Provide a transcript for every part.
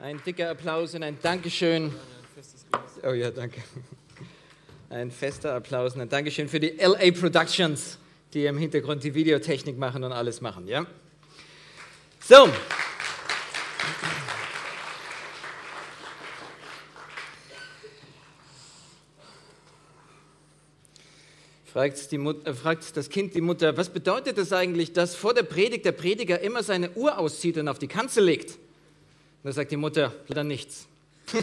Ein dicker Applaus und ein Dankeschön. Oh ja, danke. Ein fester Applaus und ein Dankeschön für die LA Productions, die im Hintergrund die Videotechnik machen und alles machen, ja? So. Fragt, Mutter, äh, fragt das Kind die Mutter, was bedeutet das eigentlich, dass vor der Predigt der Prediger immer seine Uhr auszieht und auf die Kanzel legt? Und da sagt die Mutter, leider nichts.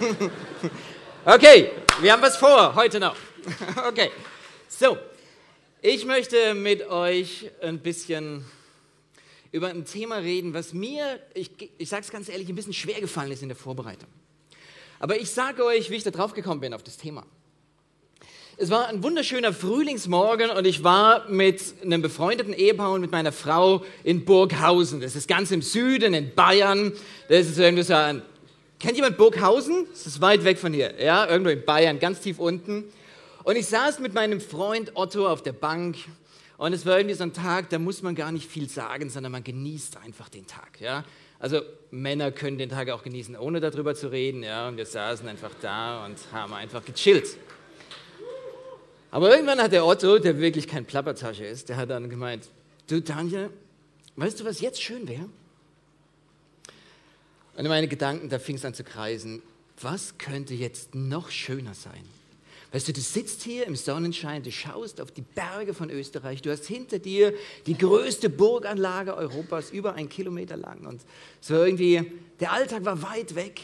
okay, wir haben was vor, heute noch. okay, so, ich möchte mit euch ein bisschen über ein Thema reden, was mir, ich, ich sage es ganz ehrlich, ein bisschen schwer gefallen ist in der Vorbereitung. Aber ich sage euch, wie ich da drauf gekommen bin auf das Thema. Es war ein wunderschöner Frühlingsmorgen und ich war mit einem befreundeten Ehepaar und mit meiner Frau in Burghausen. Das ist ganz im Süden in Bayern. Das ist irgendwie so ein. Kennt jemand Burghausen? Das ist weit weg von hier. Ja, irgendwo in Bayern, ganz tief unten. Und ich saß mit meinem Freund Otto auf der Bank und es war irgendwie so ein Tag, da muss man gar nicht viel sagen, sondern man genießt einfach den Tag. Ja? Also Männer können den Tag auch genießen, ohne darüber zu reden. Ja? Und wir saßen einfach da und haben einfach gechillt. Aber irgendwann hat der Otto, der wirklich kein Plappertasche ist, der hat dann gemeint, du Tanja, weißt du, was jetzt schön wäre? Und meine Gedanken, da fing es an zu kreisen, was könnte jetzt noch schöner sein? Weißt du, du sitzt hier im Sonnenschein, du schaust auf die Berge von Österreich, du hast hinter dir die größte Burganlage Europas, über einen Kilometer lang. Und so irgendwie, der Alltag war weit weg.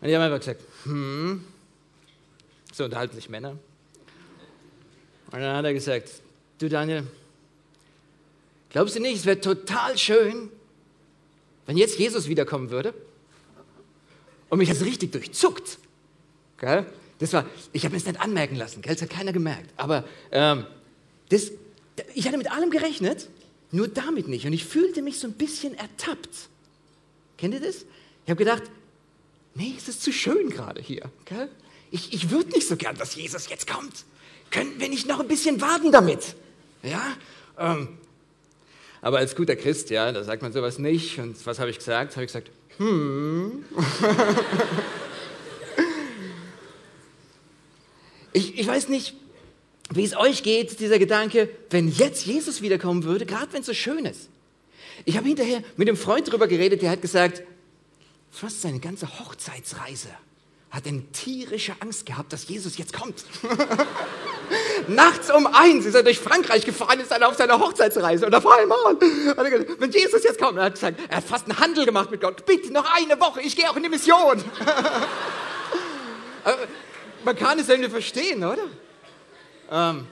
Und ich habe einfach gesagt, hm, so unterhalten sich Männer. Und dann hat er gesagt, du Daniel, glaubst du nicht, es wäre total schön, wenn jetzt Jesus wiederkommen würde? Und mich es richtig durchzuckt. Gell? Das war, ich habe es nicht anmerken lassen, gell? das hat keiner gemerkt. Aber ähm, das, ich hatte mit allem gerechnet, nur damit nicht. Und ich fühlte mich so ein bisschen ertappt. Kennt ihr das? Ich habe gedacht, nee, es ist zu schön gerade hier. Gell? Ich, ich würde nicht so gern, dass Jesus jetzt kommt. Könnten wir nicht noch ein bisschen warten damit? Ja? Ähm, aber als guter Christ, ja, da sagt man sowas nicht. Und was habe ich gesagt? Habe ich gesagt, hm. ich, ich weiß nicht, wie es euch geht, dieser Gedanke, wenn jetzt Jesus wiederkommen würde, gerade wenn es so schön ist. Ich habe hinterher mit einem Freund darüber geredet, der hat gesagt, fast seine ganze Hochzeitsreise hat eine tierische Angst gehabt, dass Jesus jetzt kommt. Nachts um eins ist er durch Frankreich gefahren, ist dann auf seiner Hochzeitsreise und auf einmal hat er gesagt, wenn Jesus jetzt kommt, er hat gesagt, er hat fast einen Handel gemacht mit Gott. Bitte noch eine Woche, ich gehe auch in die Mission. man kann es irgendwie verstehen, oder? Ähm,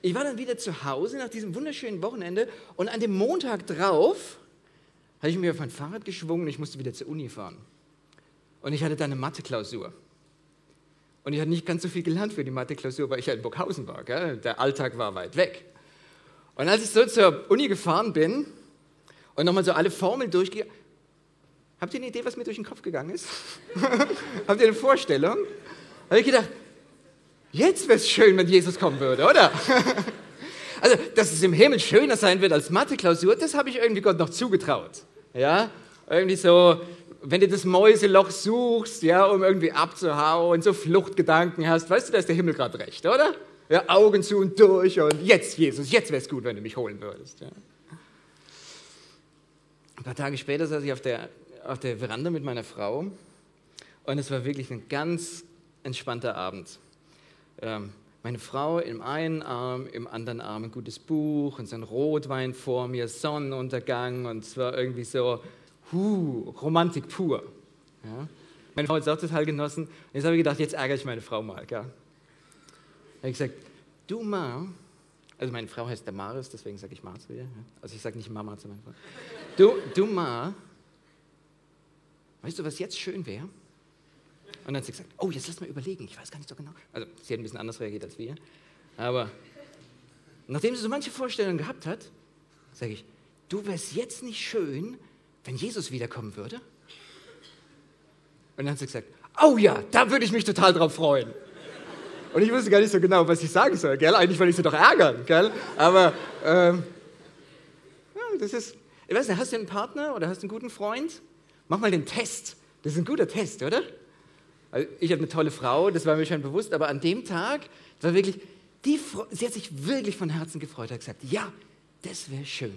ich war dann wieder zu Hause nach diesem wunderschönen Wochenende und an dem Montag drauf hatte ich mir auf mein Fahrrad geschwungen und ich musste wieder zur Uni fahren. Und ich hatte da eine Mathe-Klausur. Und ich hatte nicht ganz so viel gelernt für die Mathe-Klausur, weil ich ja in Burghausen war. Gell? Der Alltag war weit weg. Und als ich so zur Uni gefahren bin und nochmal so alle Formeln durchgehe, habt ihr eine Idee, was mir durch den Kopf gegangen ist? habt ihr eine Vorstellung? Habe ich gedacht, jetzt wäre es schön, wenn Jesus kommen würde, oder? also, dass es im Himmel schöner sein wird als Mathe-Klausur, das habe ich irgendwie Gott noch zugetraut. Ja, irgendwie so, wenn du das Mäuseloch suchst, ja, um irgendwie abzuhauen, so Fluchtgedanken hast, weißt du, da ist der Himmel gerade recht, oder? Ja, Augen zu und durch und jetzt, Jesus, jetzt wäre es gut, wenn du mich holen würdest. Ja. Ein paar Tage später saß ich auf der, auf der Veranda mit meiner Frau und es war wirklich ein ganz entspannter Abend. Ähm, meine Frau im einen Arm, im anderen Arm ein gutes Buch und so ein Rotwein vor mir, Sonnenuntergang und es war irgendwie so, huh, Romantik pur. Ja? Meine Frau hat es auch total genossen. Und jetzt habe ich gedacht, jetzt ärgere ich meine Frau mal. Gell? habe ich gesagt, du Ma, also meine Frau heißt der Maris, deswegen sage ich Ma zu ihr. Also ich sage nicht Mama zu meiner Frau. Du, du Ma, weißt du, was jetzt schön wäre? Und dann hat sie gesagt, oh, jetzt lass mal überlegen, ich weiß gar nicht so genau. Also sie hat ein bisschen anders reagiert als wir. Aber nachdem sie so manche Vorstellungen gehabt hat, sage ich, du wärst jetzt nicht schön, wenn Jesus wiederkommen würde? Und dann hat sie gesagt, oh ja, da würde ich mich total drauf freuen. Und ich wusste gar nicht so genau, was ich sagen soll, gell? Eigentlich wollte ich sie doch ärgern, gell? Aber ähm, ja, das ist, Ich weiß nicht, hast du einen Partner oder hast du einen guten Freund? Mach mal den Test. Das ist ein guter Test, oder? Also ich habe eine tolle Frau, das war mir schon bewusst, aber an dem Tag war wirklich, die, sie hat sich wirklich von Herzen gefreut, hat gesagt, ja, das wäre schön.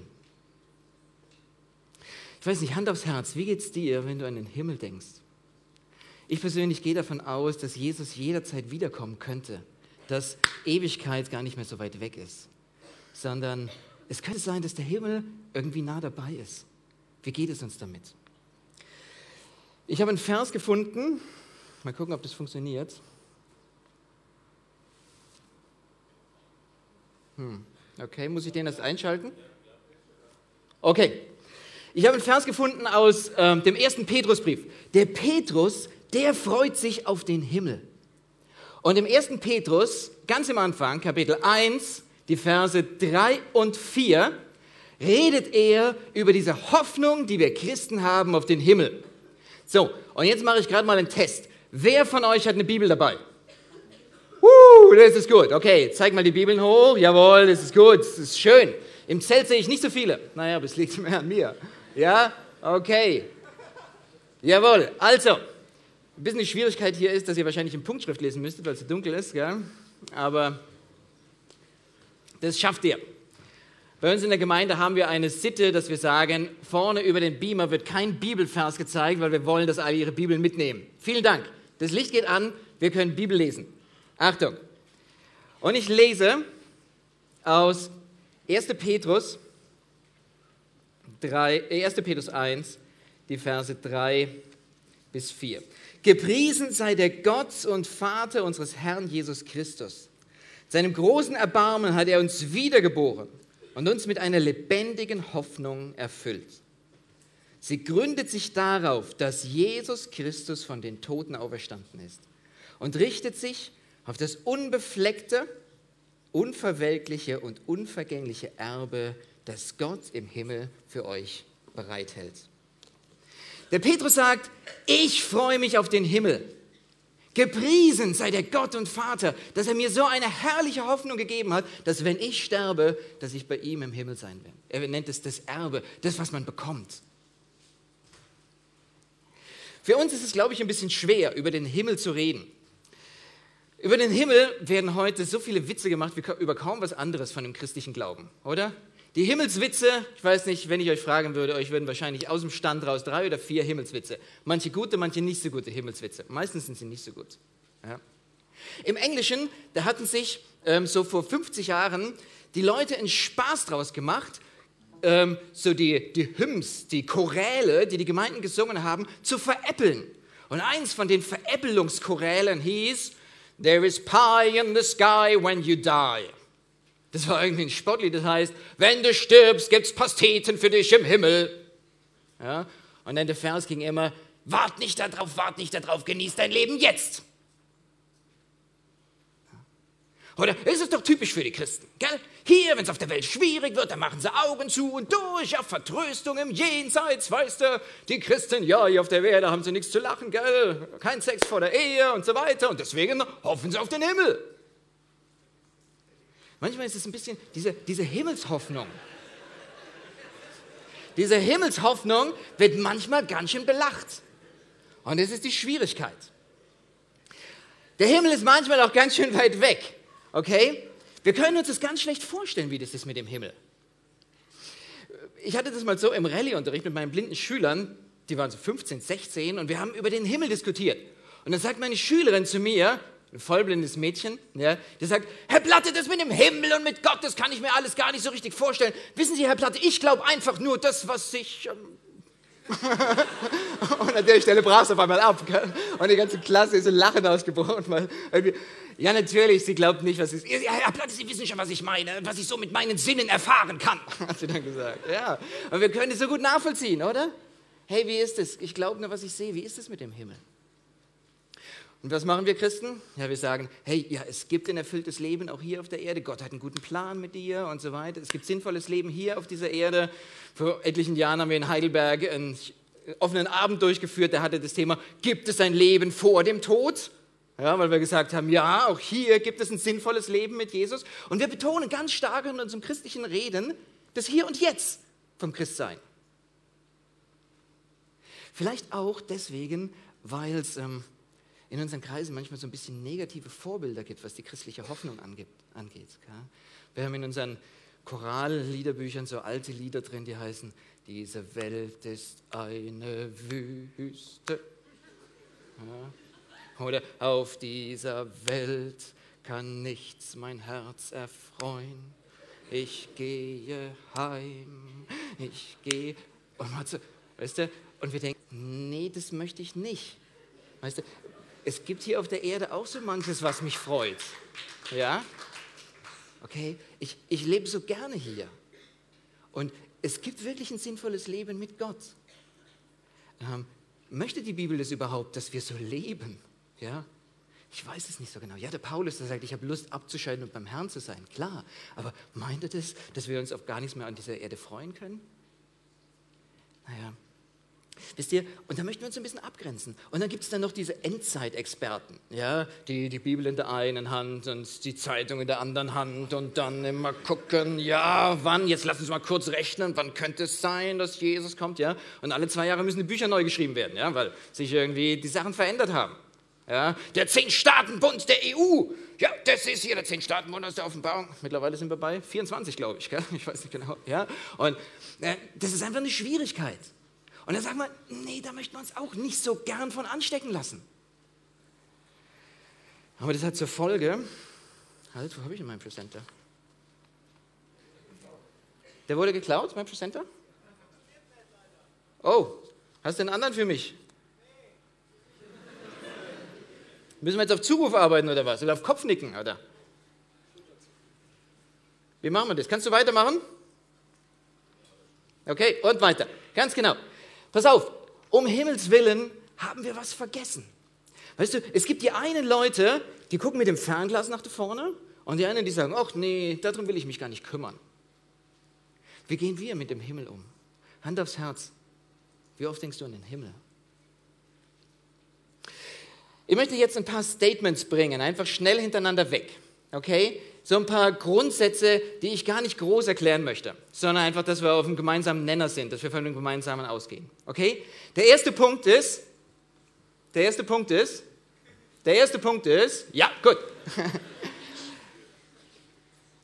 Ich weiß nicht, Hand aufs Herz, wie geht es dir, wenn du an den Himmel denkst? Ich persönlich gehe davon aus, dass Jesus jederzeit wiederkommen könnte, dass Ewigkeit gar nicht mehr so weit weg ist, sondern es könnte sein, dass der Himmel irgendwie nah dabei ist. Wie geht es uns damit? Ich habe einen Vers gefunden, mal gucken, ob das funktioniert. Hm. Okay, muss ich den erst einschalten? Okay. Ich habe einen Vers gefunden aus ähm, dem ersten Petrusbrief. Der Petrus, der freut sich auf den Himmel. Und im ersten Petrus, ganz am Anfang, Kapitel 1, die Verse 3 und 4, redet er über diese Hoffnung, die wir Christen haben auf den Himmel. So, und jetzt mache ich gerade mal einen Test. Wer von euch hat eine Bibel dabei? Uh, das ist gut. Okay, zeig mal die Bibeln hoch. Jawohl, das ist gut, das ist schön. Im Zelt sehe ich nicht so viele. Naja, aber es liegt mehr an mir. Ja, okay. Jawohl, also, ein bisschen die Schwierigkeit hier ist, dass ihr wahrscheinlich in Punktschrift lesen müsstet, weil es so dunkel ist, gell? aber das schafft ihr. Bei uns in der Gemeinde haben wir eine Sitte, dass wir sagen, vorne über den Beamer wird kein Bibelvers gezeigt, weil wir wollen, dass alle ihre Bibeln mitnehmen. Vielen Dank. Das Licht geht an, wir können Bibel lesen. Achtung. Und ich lese aus 1. Petrus 3, 1. Äh, Petrus 1, die Verse 3 bis 4. Gepriesen sei der Gott und Vater unseres Herrn Jesus Christus. Seinem großen Erbarmen hat er uns wiedergeboren und uns mit einer lebendigen Hoffnung erfüllt. Sie gründet sich darauf, dass Jesus Christus von den Toten auferstanden ist und richtet sich auf das unbefleckte, unverwelkliche und unvergängliche Erbe, das Gott im Himmel für euch bereithält. Der Petrus sagt, ich freue mich auf den Himmel. Gepriesen sei der Gott und Vater, dass er mir so eine herrliche Hoffnung gegeben hat, dass wenn ich sterbe, dass ich bei ihm im Himmel sein werde. Er nennt es das Erbe, das, was man bekommt. Für uns ist es, glaube ich, ein bisschen schwer, über den Himmel zu reden. Über den Himmel werden heute so viele Witze gemacht wie über kaum was anderes von dem christlichen Glauben, oder? Die Himmelswitze, ich weiß nicht, wenn ich euch fragen würde, euch würden wahrscheinlich aus dem Stand raus drei oder vier Himmelswitze. Manche gute, manche nicht so gute Himmelswitze. Meistens sind sie nicht so gut. Ja. Im Englischen, da hatten sich ähm, so vor 50 Jahren die Leute einen Spaß draus gemacht, ähm, so die, die Hymns, die Choräle, die die Gemeinden gesungen haben, zu veräppeln. Und eins von den Veräppelungschorälen hieß, There is pie in the sky when you die. Das war irgendwie ein Sportlied, das heißt, wenn du stirbst, gibt es Pasteten für dich im Himmel. Ja? Und dann der Vers ging immer, wart nicht darauf, wart nicht darauf, genieß dein Leben jetzt. Oder ist es doch typisch für die Christen, gell? Hier, wenn es auf der Welt schwierig wird, dann machen sie Augen zu und durch auf Vertröstung im Jenseits, weißt du, die Christen, ja, hier auf der Erde haben sie nichts zu lachen, gell? Kein Sex vor der Ehe und so weiter und deswegen hoffen sie auf den Himmel. Manchmal ist es ein bisschen diese, diese Himmelshoffnung. Diese Himmelshoffnung wird manchmal ganz schön belacht. Und das ist die Schwierigkeit. Der Himmel ist manchmal auch ganz schön weit weg. Okay? Wir können uns das ganz schlecht vorstellen, wie das ist mit dem Himmel. Ich hatte das mal so im Rallye-Unterricht mit meinen blinden Schülern, die waren so 15, 16, und wir haben über den Himmel diskutiert. Und dann sagt meine Schülerin zu mir, ein vollblindes Mädchen, ja, der sagt, Herr Platte, das mit dem Himmel und mit Gott, das kann ich mir alles gar nicht so richtig vorstellen. Wissen Sie, Herr Platte, ich glaube einfach nur das, was sich... Ähm und an der Stelle brach es auf einmal ab. Gell? Und die ganze Klasse ist in Lachen ausgebrochen. Weil ja, natürlich, sie glaubt nicht, was ist. Herr Platte, Sie wissen schon, was ich meine, was ich so mit meinen Sinnen erfahren kann, hat sie dann gesagt. Ja, und wir können es so gut nachvollziehen, oder? Hey, wie ist es? Ich glaube nur, was ich sehe. Wie ist es mit dem Himmel? Und was machen wir Christen? Ja, wir sagen, hey, ja, es gibt ein erfülltes Leben auch hier auf der Erde. Gott hat einen guten Plan mit dir und so weiter. Es gibt sinnvolles Leben hier auf dieser Erde. Vor etlichen Jahren haben wir in Heidelberg einen offenen Abend durchgeführt, der hatte das Thema, gibt es ein Leben vor dem Tod? Ja, weil wir gesagt haben, ja, auch hier gibt es ein sinnvolles Leben mit Jesus. Und wir betonen ganz stark in unserem christlichen Reden das Hier und Jetzt vom Christsein. Vielleicht auch deswegen, weil es ähm, in unseren Kreisen manchmal so ein bisschen negative Vorbilder gibt, was die christliche Hoffnung angeht. Wir haben in unseren Choralliederbüchern so alte Lieder drin, die heißen, diese Welt ist eine Wüste. Ja. Oder auf dieser Welt kann nichts mein Herz erfreuen. Ich gehe heim, ich gehe. Und, weißt du, und wir denken, nee, das möchte ich nicht. Weißt du, es gibt hier auf der Erde auch so manches, was mich freut. Ja? Okay? Ich, ich lebe so gerne hier. Und es gibt wirklich ein sinnvolles Leben mit Gott. Ähm, möchte die Bibel das überhaupt, dass wir so leben? Ja? Ich weiß es nicht so genau. Ja, der Paulus, der sagt, ich habe Lust abzuscheiden und beim Herrn zu sein. Klar. Aber meint er das, dass wir uns auf gar nichts mehr an dieser Erde freuen können? Naja, Wisst ihr, und da möchten wir uns ein bisschen abgrenzen. Und dann gibt es dann noch diese Endzeitexperten, ja, die die Bibel in der einen Hand und die Zeitung in der anderen Hand und dann immer gucken, ja, wann, jetzt lassen Sie mal kurz rechnen, wann könnte es sein, dass Jesus kommt, ja. Und alle zwei Jahre müssen die Bücher neu geschrieben werden, ja, weil sich irgendwie die Sachen verändert haben. Ja, der Zehn-Staaten-Bund der EU, ja, das ist hier der Zehn-Staaten-Bund aus der Offenbarung. Mittlerweile sind wir bei 24, glaube ich, gell? ich weiß nicht genau. Ja? Und äh, das ist einfach eine Schwierigkeit. Und dann sagen wir, nee, da möchten wir uns auch nicht so gern von anstecken lassen. Aber das hat zur Folge, halt, wo habe ich denn meinen Presenter? Der wurde geklaut, mein Presenter? Oh, hast du einen anderen für mich? Müssen wir jetzt auf Zuruf arbeiten oder was? Oder auf Kopfnicken, oder? Wie machen wir das? Kannst du weitermachen? Okay, und weiter. Ganz genau. Pass auf, um Himmels Willen haben wir was vergessen. Weißt du, es gibt die einen Leute, die gucken mit dem Fernglas nach vorne und die anderen, die sagen, ach nee, darum will ich mich gar nicht kümmern. Wie gehen wir mit dem Himmel um? Hand aufs Herz. Wie oft denkst du an den Himmel? Ich möchte jetzt ein paar Statements bringen, einfach schnell hintereinander weg. Okay? So ein paar Grundsätze, die ich gar nicht groß erklären möchte, sondern einfach, dass wir auf einem gemeinsamen Nenner sind, dass wir von einem gemeinsamen ausgehen. Okay? Der erste Punkt ist, der erste Punkt ist, der erste Punkt ist, ja, gut.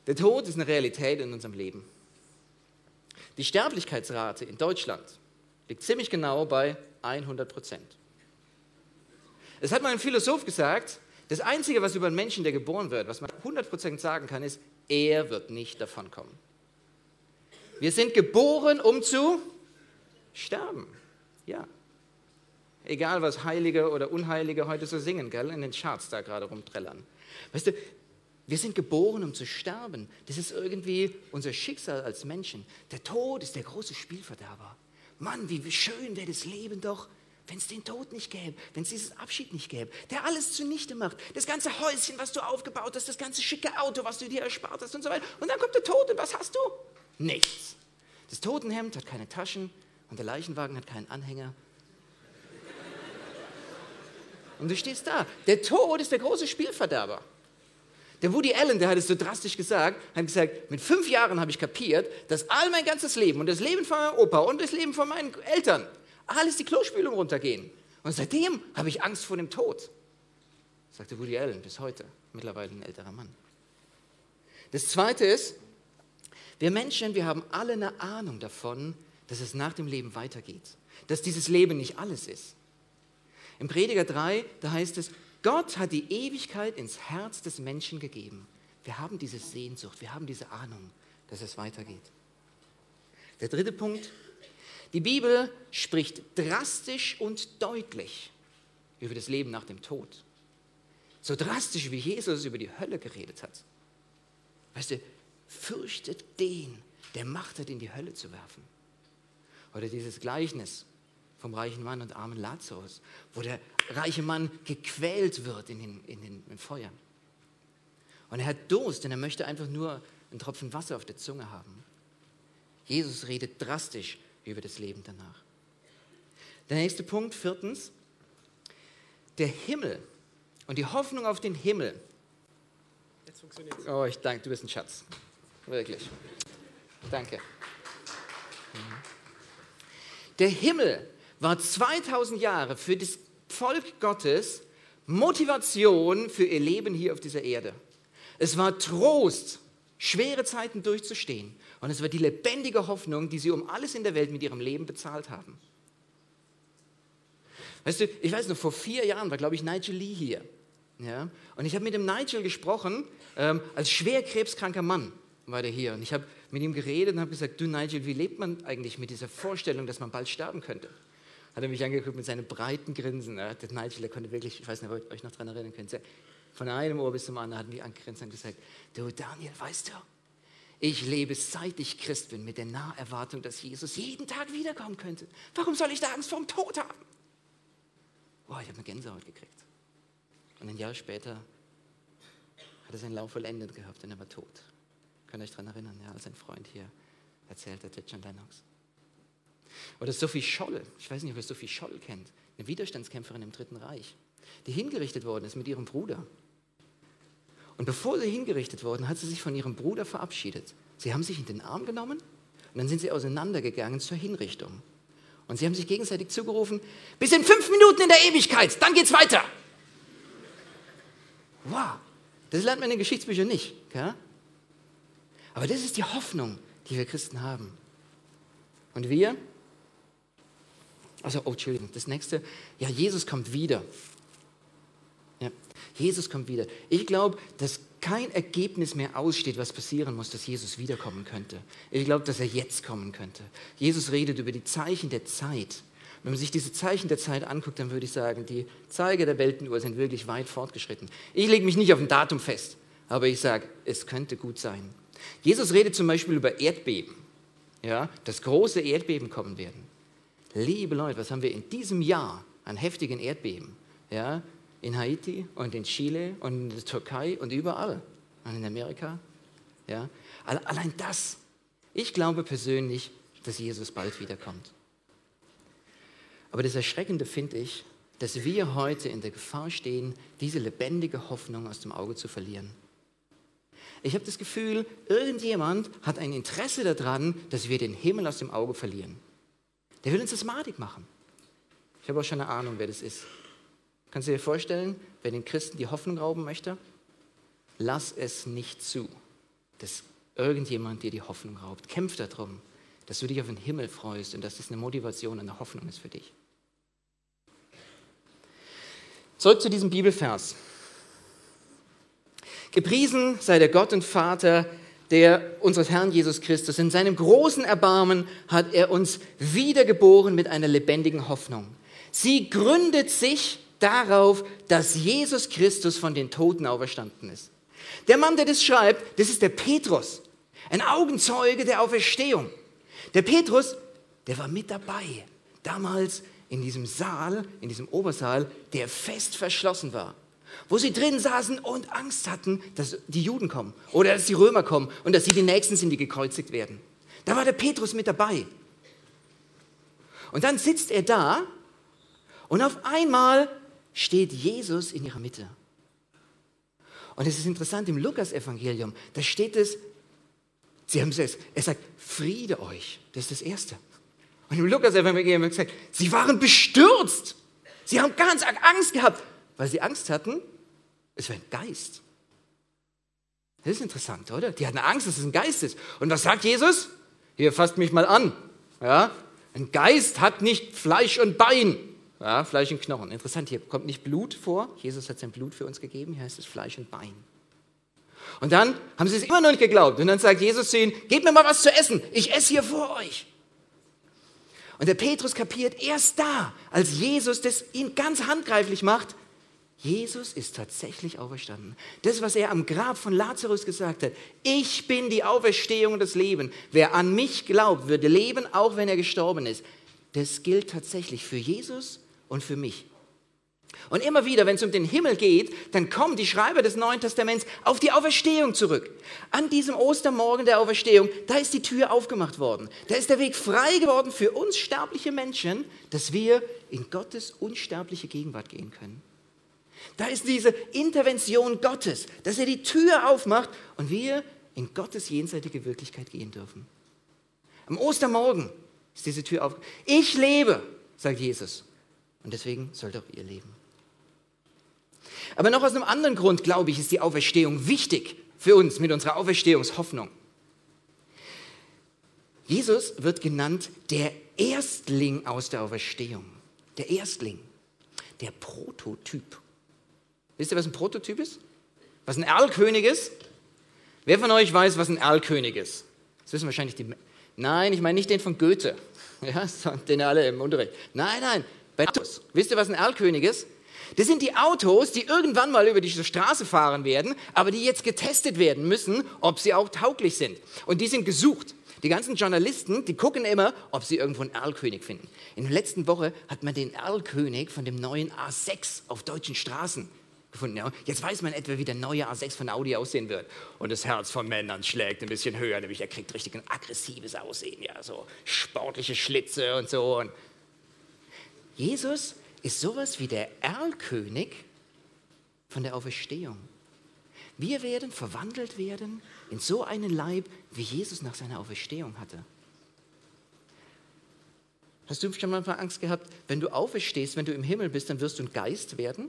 Der Tod ist eine Realität in unserem Leben. Die Sterblichkeitsrate in Deutschland liegt ziemlich genau bei 100 Prozent. Es hat mal ein Philosoph gesagt, das Einzige, was über einen Menschen, der geboren wird, was man 100% sagen kann, ist, er wird nicht davon kommen. Wir sind geboren, um zu sterben. Ja. Egal, was Heilige oder Unheilige heute so singen, gell, in den Charts da gerade rumträllern. Weißt du, wir sind geboren, um zu sterben. Das ist irgendwie unser Schicksal als Menschen. Der Tod ist der große Spielverderber. Mann, wie schön wäre das Leben doch, wenn es den Tod nicht gäbe, wenn es diesen Abschied nicht gäbe, der alles zunichte macht, das ganze Häuschen, was du aufgebaut hast, das ganze schicke Auto, was du dir erspart hast und so weiter. Und dann kommt der Tod und was hast du? Nichts. Das Totenhemd hat keine Taschen und der Leichenwagen hat keinen Anhänger. Und du stehst da. Der Tod ist der große Spielverderber. Der Woody Allen, der hat es so drastisch gesagt, hat gesagt, mit fünf Jahren habe ich kapiert, dass all mein ganzes Leben und das Leben von meinem Opa und das Leben von meinen Eltern alles die Klospülung runtergehen. Und seitdem habe ich Angst vor dem Tod, sagte Woody Allen bis heute, mittlerweile ein älterer Mann. Das Zweite ist, wir Menschen, wir haben alle eine Ahnung davon, dass es nach dem Leben weitergeht, dass dieses Leben nicht alles ist. Im Prediger 3, da heißt es, Gott hat die Ewigkeit ins Herz des Menschen gegeben. Wir haben diese Sehnsucht, wir haben diese Ahnung, dass es weitergeht. Der dritte Punkt, die Bibel spricht drastisch und deutlich über das Leben nach dem Tod. So drastisch, wie Jesus über die Hölle geredet hat. Weißt du, fürchtet den, der Macht hat, in die Hölle zu werfen. Oder dieses Gleichnis vom reichen Mann und armen Lazarus, wo der reiche Mann gequält wird in den, in den in Feuer. Und er hat Durst, denn er möchte einfach nur einen Tropfen Wasser auf der Zunge haben. Jesus redet drastisch über das Leben danach. Der nächste Punkt, viertens, der Himmel und die Hoffnung auf den Himmel. Jetzt funktioniert es. Oh, ich danke, du bist ein Schatz. Wirklich. Danke. Der Himmel war 2000 Jahre für das Volk Gottes Motivation für ihr Leben hier auf dieser Erde. Es war Trost, schwere Zeiten durchzustehen. Und es war die lebendige Hoffnung, die sie um alles in der Welt mit ihrem Leben bezahlt haben. Weißt du, ich weiß noch, vor vier Jahren war, glaube ich, Nigel Lee hier. Ja? Und ich habe mit dem Nigel gesprochen, ähm, als schwer krebskranker Mann war der hier. Und ich habe mit ihm geredet und habe gesagt, du Nigel, wie lebt man eigentlich mit dieser Vorstellung, dass man bald sterben könnte? Hat er mich angeguckt mit seinem breiten Grinsen. Ja? Der Nigel, der konnte wirklich, ich weiß nicht, ob ihr euch noch daran erinnern könnt, von einem Ohr bis zum anderen hat mich angegrinst und gesagt, du Daniel, weißt du, ich lebe seit ich Christ bin mit der Naherwartung, dass Jesus jeden Tag wiederkommen könnte. Warum soll ich da Angst vor dem Tod haben? Boah, ich habe eine Gänsehaut gekriegt. Und ein Jahr später hat er seinen Lauf vollendet gehabt und er war tot. Könnt ihr euch daran erinnern, ja, als ein Freund hier erzählt hat, der John Lennox. Oder Sophie Scholl, ich weiß nicht, ob ihr Sophie Scholl kennt, eine Widerstandskämpferin im Dritten Reich, die hingerichtet worden ist mit ihrem Bruder. Und bevor sie hingerichtet wurden, hat sie sich von ihrem Bruder verabschiedet. Sie haben sich in den Arm genommen und dann sind sie auseinandergegangen zur Hinrichtung. Und sie haben sich gegenseitig zugerufen, bis in fünf Minuten in der Ewigkeit, dann geht's weiter. Wow, das lernt man in den Geschichtsbüchern nicht. Gell? Aber das ist die Hoffnung, die wir Christen haben. Und wir? Also, oh, Entschuldigung, das nächste, ja, Jesus kommt wieder. Ja, Jesus kommt wieder. Ich glaube, dass kein Ergebnis mehr aussteht, was passieren muss, dass Jesus wiederkommen könnte. Ich glaube, dass er jetzt kommen könnte. Jesus redet über die Zeichen der Zeit. Wenn man sich diese Zeichen der Zeit anguckt, dann würde ich sagen, die Zeiger der Weltenuhr sind wirklich weit fortgeschritten. Ich lege mich nicht auf ein Datum fest, aber ich sage, es könnte gut sein. Jesus redet zum Beispiel über Erdbeben, ja, dass große Erdbeben kommen werden. Liebe Leute, was haben wir in diesem Jahr an heftigen Erdbeben? Ja, in Haiti und in Chile und in der Türkei und überall und in Amerika. Ja? Allein das. Ich glaube persönlich, dass Jesus bald wiederkommt. Aber das Erschreckende finde ich, dass wir heute in der Gefahr stehen, diese lebendige Hoffnung aus dem Auge zu verlieren. Ich habe das Gefühl, irgendjemand hat ein Interesse daran, dass wir den Himmel aus dem Auge verlieren. Der will uns das madig machen. Ich habe auch schon eine Ahnung, wer das ist. Kannst du dir vorstellen, wer den Christen die Hoffnung rauben möchte? Lass es nicht zu, dass irgendjemand dir die Hoffnung raubt. Kämpf darum, dass du dich auf den Himmel freust und dass das eine Motivation, eine Hoffnung ist für dich. Zurück zu diesem Bibelvers. Gepriesen sei der Gott und Vater der unseres Herrn Jesus Christus. In seinem großen Erbarmen hat er uns wiedergeboren mit einer lebendigen Hoffnung. Sie gründet sich darauf, dass Jesus Christus von den Toten auferstanden ist. Der Mann, der das schreibt, das ist der Petrus, ein Augenzeuge der Auferstehung. Der Petrus, der war mit dabei, damals in diesem Saal, in diesem Obersaal, der fest verschlossen war, wo sie drin saßen und Angst hatten, dass die Juden kommen oder dass die Römer kommen und dass sie die Nächsten sind, die gekreuzigt werden. Da war der Petrus mit dabei. Und dann sitzt er da und auf einmal steht Jesus in ihrer Mitte. Und es ist interessant, im Lukas-Evangelium, da steht es, Sie haben es, er sagt, Friede euch. Das ist das Erste. Und im Lukas-Evangelium gesagt, sie waren bestürzt. Sie haben ganz Angst gehabt, weil sie Angst hatten, es wäre ein Geist. Das ist interessant, oder? Die hatten Angst, dass es ein Geist ist. Und was sagt Jesus? Hier, fasst mich mal an. Ja? Ein Geist hat nicht Fleisch und Bein. Ja, Fleisch und Knochen. Interessant, hier kommt nicht Blut vor. Jesus hat sein Blut für uns gegeben. Hier heißt es Fleisch und Bein. Und dann haben sie es immer noch nicht geglaubt. Und dann sagt Jesus zu ihnen, gebt mir mal was zu essen. Ich esse hier vor euch. Und der Petrus kapiert erst da, als Jesus das ihn ganz handgreiflich macht. Jesus ist tatsächlich auferstanden. Das, was er am Grab von Lazarus gesagt hat. Ich bin die Auferstehung und das Leben. Wer an mich glaubt, würde leben, auch wenn er gestorben ist. Das gilt tatsächlich für Jesus und für mich. Und immer wieder, wenn es um den Himmel geht, dann kommen die Schreiber des Neuen Testaments auf die Auferstehung zurück. An diesem Ostermorgen der Auferstehung, da ist die Tür aufgemacht worden. Da ist der Weg frei geworden für uns sterbliche Menschen, dass wir in Gottes unsterbliche Gegenwart gehen können. Da ist diese Intervention Gottes, dass er die Tür aufmacht und wir in Gottes jenseitige Wirklichkeit gehen dürfen. Am Ostermorgen ist diese Tür auf. Ich lebe sagt Jesus. Und deswegen sollt auch ihr leben. Aber noch aus einem anderen Grund, glaube ich, ist die Auferstehung wichtig für uns mit unserer Auferstehungshoffnung. Jesus wird genannt der Erstling aus der Auferstehung. Der Erstling, der Prototyp. Wisst ihr, was ein Prototyp ist? Was ein Erlkönig ist? Wer von euch weiß, was ein Erlkönig ist? Das wissen wahrscheinlich die. Nein, ich meine nicht den von Goethe, ja, den alle im Unterricht. Nein, nein, bei Autos. Wisst ihr, was ein Erlkönig ist? Das sind die Autos, die irgendwann mal über diese Straße fahren werden, aber die jetzt getestet werden müssen, ob sie auch tauglich sind. Und die sind gesucht. Die ganzen Journalisten, die gucken immer, ob sie irgendwo einen Erlkönig finden. In der letzten Woche hat man den Erlkönig von dem neuen A6 auf deutschen Straßen gefunden. Jetzt weiß man etwa, wie der neue A6 von Audi aussehen wird. Und das Herz von Männern schlägt ein bisschen höher, nämlich er kriegt richtig ein aggressives Aussehen, ja, so sportliche Schlitze und so. Und Jesus ist sowas wie der Erlkönig von der Auferstehung. Wir werden verwandelt werden in so einen Leib, wie Jesus nach seiner Auferstehung hatte. Hast du schon mal Angst gehabt, wenn du auferstehst, wenn du im Himmel bist, dann wirst du ein Geist werden?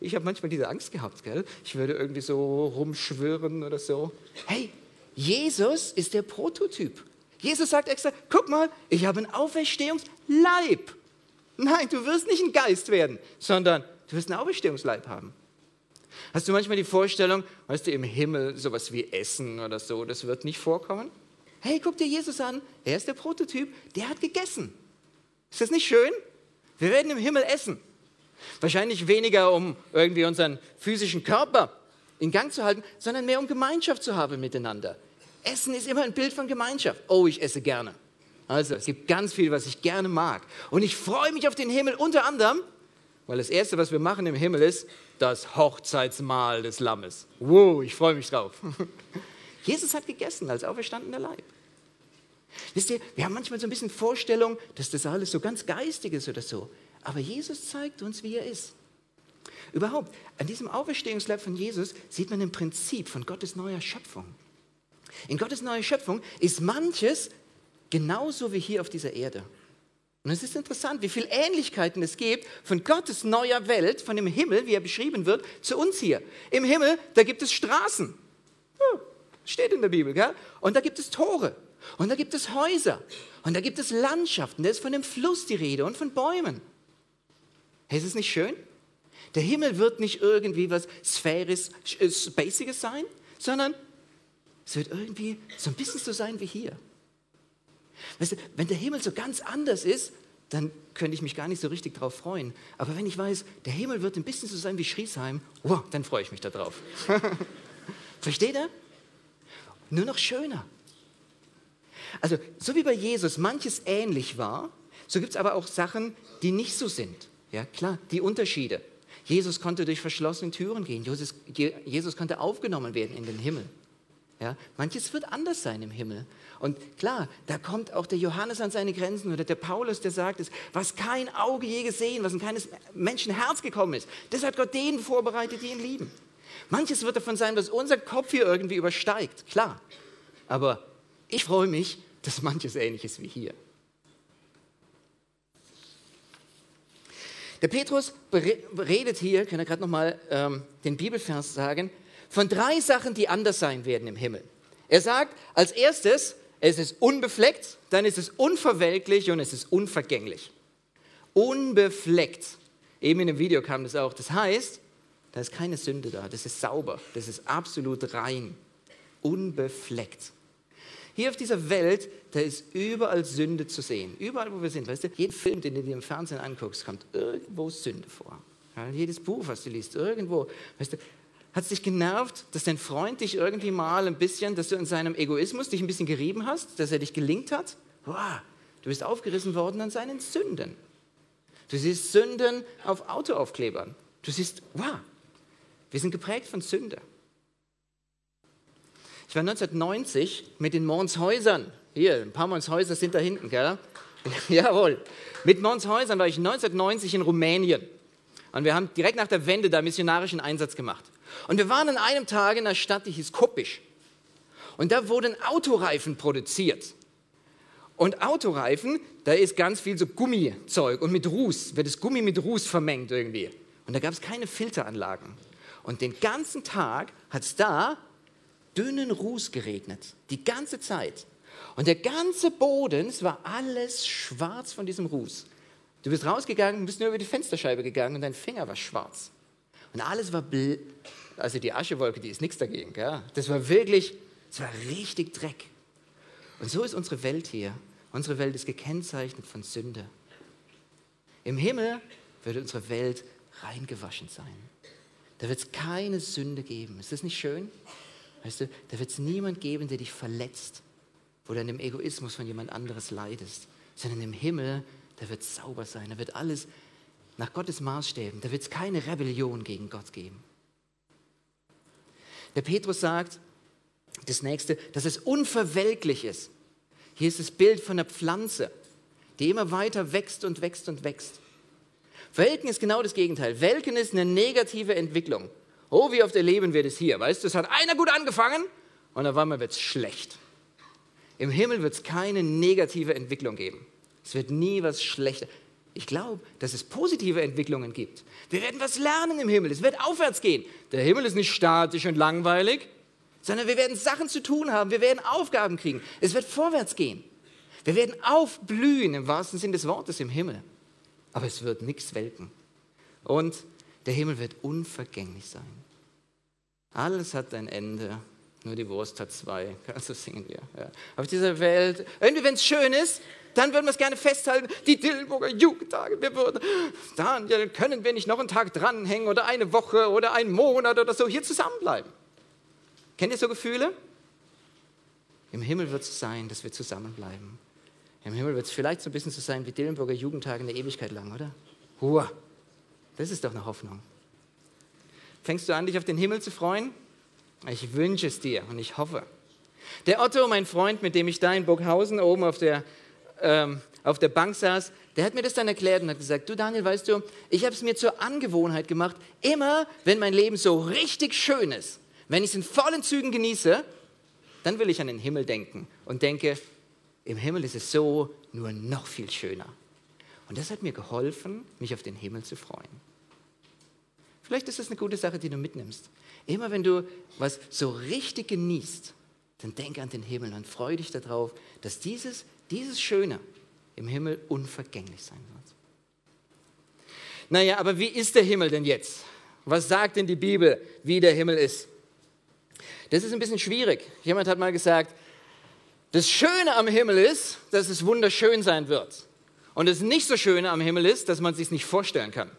Ich habe manchmal diese Angst gehabt, gell? Ich würde irgendwie so rumschwirren oder so. Hey, Jesus ist der Prototyp. Jesus sagt extra, guck mal, ich habe einen Auferstehungsleib. Nein, du wirst nicht ein Geist werden, sondern du wirst einen Auferstehungsleib haben. Hast du manchmal die Vorstellung, weißt du, im Himmel sowas wie Essen oder so, das wird nicht vorkommen? Hey, guck dir Jesus an, er ist der Prototyp, der hat gegessen. Ist das nicht schön? Wir werden im Himmel essen. Wahrscheinlich weniger, um irgendwie unseren physischen Körper in Gang zu halten, sondern mehr, um Gemeinschaft zu haben miteinander. Essen ist immer ein Bild von Gemeinschaft. Oh, ich esse gerne. Also, es gibt ganz viel, was ich gerne mag. Und ich freue mich auf den Himmel unter anderem, weil das Erste, was wir machen im Himmel ist das Hochzeitsmahl des Lammes. Wow, ich freue mich drauf. Jesus hat gegessen als auferstandener Leib. Wisst ihr, wir haben manchmal so ein bisschen Vorstellung, dass das alles so ganz geistig ist oder so. Aber Jesus zeigt uns, wie er ist. Überhaupt, an diesem Auferstehungsleib von Jesus sieht man im Prinzip von Gottes neuer Schöpfung. In Gottes neuer Schöpfung ist manches genauso wie hier auf dieser Erde. Und es ist interessant, wie viele Ähnlichkeiten es gibt von Gottes neuer Welt, von dem Himmel, wie er beschrieben wird, zu uns hier. Im Himmel, da gibt es Straßen. Steht in der Bibel, gell? Und da gibt es Tore. Und da gibt es Häuser. Und da gibt es Landschaften. Da ist von dem Fluss die Rede und von Bäumen. Ist es nicht schön? Der Himmel wird nicht irgendwie was Sphäris, äh, Basiges sein, sondern es wird irgendwie so ein bisschen so sein wie hier. Weißt du, wenn der Himmel so ganz anders ist, dann könnte ich mich gar nicht so richtig darauf freuen. Aber wenn ich weiß, der Himmel wird ein bisschen so sein wie Schriesheim, wow, dann freue ich mich darauf. Versteht ihr? Nur noch schöner. Also, so wie bei Jesus manches ähnlich war, so gibt es aber auch Sachen, die nicht so sind. Ja, klar, die Unterschiede. Jesus konnte durch verschlossene Türen gehen. Jesus, Jesus konnte aufgenommen werden in den Himmel. Ja, manches wird anders sein im Himmel. Und klar, da kommt auch der Johannes an seine Grenzen oder der Paulus, der sagt es, was kein Auge je gesehen, was in keines Menschen Herz gekommen ist. Das hat Gott denen vorbereitet, die ihn lieben. Manches wird davon sein, was unser Kopf hier irgendwie übersteigt, klar. Aber ich freue mich, dass manches ähnlich ist wie hier. Der Petrus redet hier, kann er gerade nochmal ähm, den Bibelvers sagen, von drei Sachen, die anders sein werden im Himmel. Er sagt als erstes, es ist unbefleckt, dann ist es unverwelklich und es ist unvergänglich. Unbefleckt. Eben in dem Video kam das auch. Das heißt, da ist keine Sünde da. Das ist sauber. Das ist absolut rein. Unbefleckt. Hier auf dieser Welt, da ist überall Sünde zu sehen. Überall, wo wir sind. Weißt du, jeden Film, den du dir im Fernsehen anguckst, kommt irgendwo Sünde vor. Ja, jedes Buch, was du liest, irgendwo. Weißt du, hat es dich genervt, dass dein Freund dich irgendwie mal ein bisschen, dass du in seinem Egoismus dich ein bisschen gerieben hast, dass er dich gelingt hat? Wow, du bist aufgerissen worden an seinen Sünden. Du siehst Sünden auf Autoaufklebern. Du siehst, wow, wir sind geprägt von Sünde. Ich war 1990 mit den Monshäusern. Hier, ein paar Monshäuser sind da hinten, gell? Jawohl. Mit Monshäusern war ich 1990 in Rumänien. Und wir haben direkt nach der Wende da missionarischen Einsatz gemacht. Und wir waren an einem Tag in einer Stadt, die hieß Kopisch. Und da wurden Autoreifen produziert. Und Autoreifen, da ist ganz viel so Gummizeug und mit Ruß, wird das Gummi mit Ruß vermengt irgendwie. Und da gab es keine Filteranlagen. Und den ganzen Tag hat es da dünnen Ruß geregnet, die ganze Zeit. Und der ganze Boden, es war alles schwarz von diesem Ruß. Du bist rausgegangen, bist nur über die Fensterscheibe gegangen und dein Finger war schwarz. Und alles war, also die Aschewolke, die ist nichts dagegen. Gell? Das war wirklich, es war richtig Dreck. Und so ist unsere Welt hier. Unsere Welt ist gekennzeichnet von Sünde. Im Himmel wird unsere Welt reingewaschen sein. Da wird es keine Sünde geben. Ist das nicht schön? Weißt du, da wird es niemand geben, der dich verletzt, wo du an dem Egoismus von jemand anderes leidest, sondern im Himmel, da wird es sauber sein, da wird alles nach Gottes Maßstäben, da wird es keine Rebellion gegen Gott geben. Der Petrus sagt, das nächste, dass es unverwelklich ist. Hier ist das Bild von einer Pflanze, die immer weiter wächst und wächst und wächst. Welken ist genau das Gegenteil. Welken ist eine negative Entwicklung. Oh, wie oft erleben wir das hier? Weißt du, es hat einer gut angefangen und auf einmal wird es schlecht. Im Himmel wird es keine negative Entwicklung geben. Es wird nie was Schlechtes. Ich glaube, dass es positive Entwicklungen gibt. Wir werden was lernen im Himmel. Es wird aufwärts gehen. Der Himmel ist nicht statisch und langweilig, sondern wir werden Sachen zu tun haben. Wir werden Aufgaben kriegen. Es wird vorwärts gehen. Wir werden aufblühen im wahrsten Sinn des Wortes im Himmel aber es wird nichts welken. Und der Himmel wird unvergänglich sein. Alles hat ein Ende, nur die Wurst hat zwei. So singen wir. Ja. Auf dieser Welt, irgendwie, wenn es schön ist, dann würden wir es gerne festhalten, die Dillenburger Jugendtage, wir würden, Daniel, können wir nicht noch einen Tag dranhängen oder eine Woche oder einen Monat oder so hier zusammenbleiben? Kennt ihr so Gefühle? Im Himmel wird es sein, dass wir zusammenbleiben. Im Himmel wird es vielleicht so ein bisschen so sein wie Dillenburger Jugendtage eine Ewigkeit lang, oder? Hua, das ist doch eine Hoffnung. Fängst du an, dich auf den Himmel zu freuen? Ich wünsche es dir und ich hoffe. Der Otto, mein Freund, mit dem ich da in Burghausen oben auf der, ähm, auf der Bank saß, der hat mir das dann erklärt und hat gesagt, du Daniel, weißt du, ich habe es mir zur Angewohnheit gemacht, immer wenn mein Leben so richtig schön ist, wenn ich es in vollen Zügen genieße, dann will ich an den Himmel denken und denke, im Himmel ist es so, nur noch viel schöner. Und das hat mir geholfen, mich auf den Himmel zu freuen. Vielleicht ist das eine gute Sache, die du mitnimmst. Immer wenn du was so richtig genießt, dann denk an den Himmel und freue dich darauf, dass dieses, dieses Schöne im Himmel unvergänglich sein wird. Naja, aber wie ist der Himmel denn jetzt? Was sagt denn die Bibel, wie der Himmel ist? Das ist ein bisschen schwierig. Jemand hat mal gesagt, das Schöne am Himmel ist, dass es wunderschön sein wird. Und das nicht so Schöne am Himmel ist, dass man es sich nicht vorstellen kann.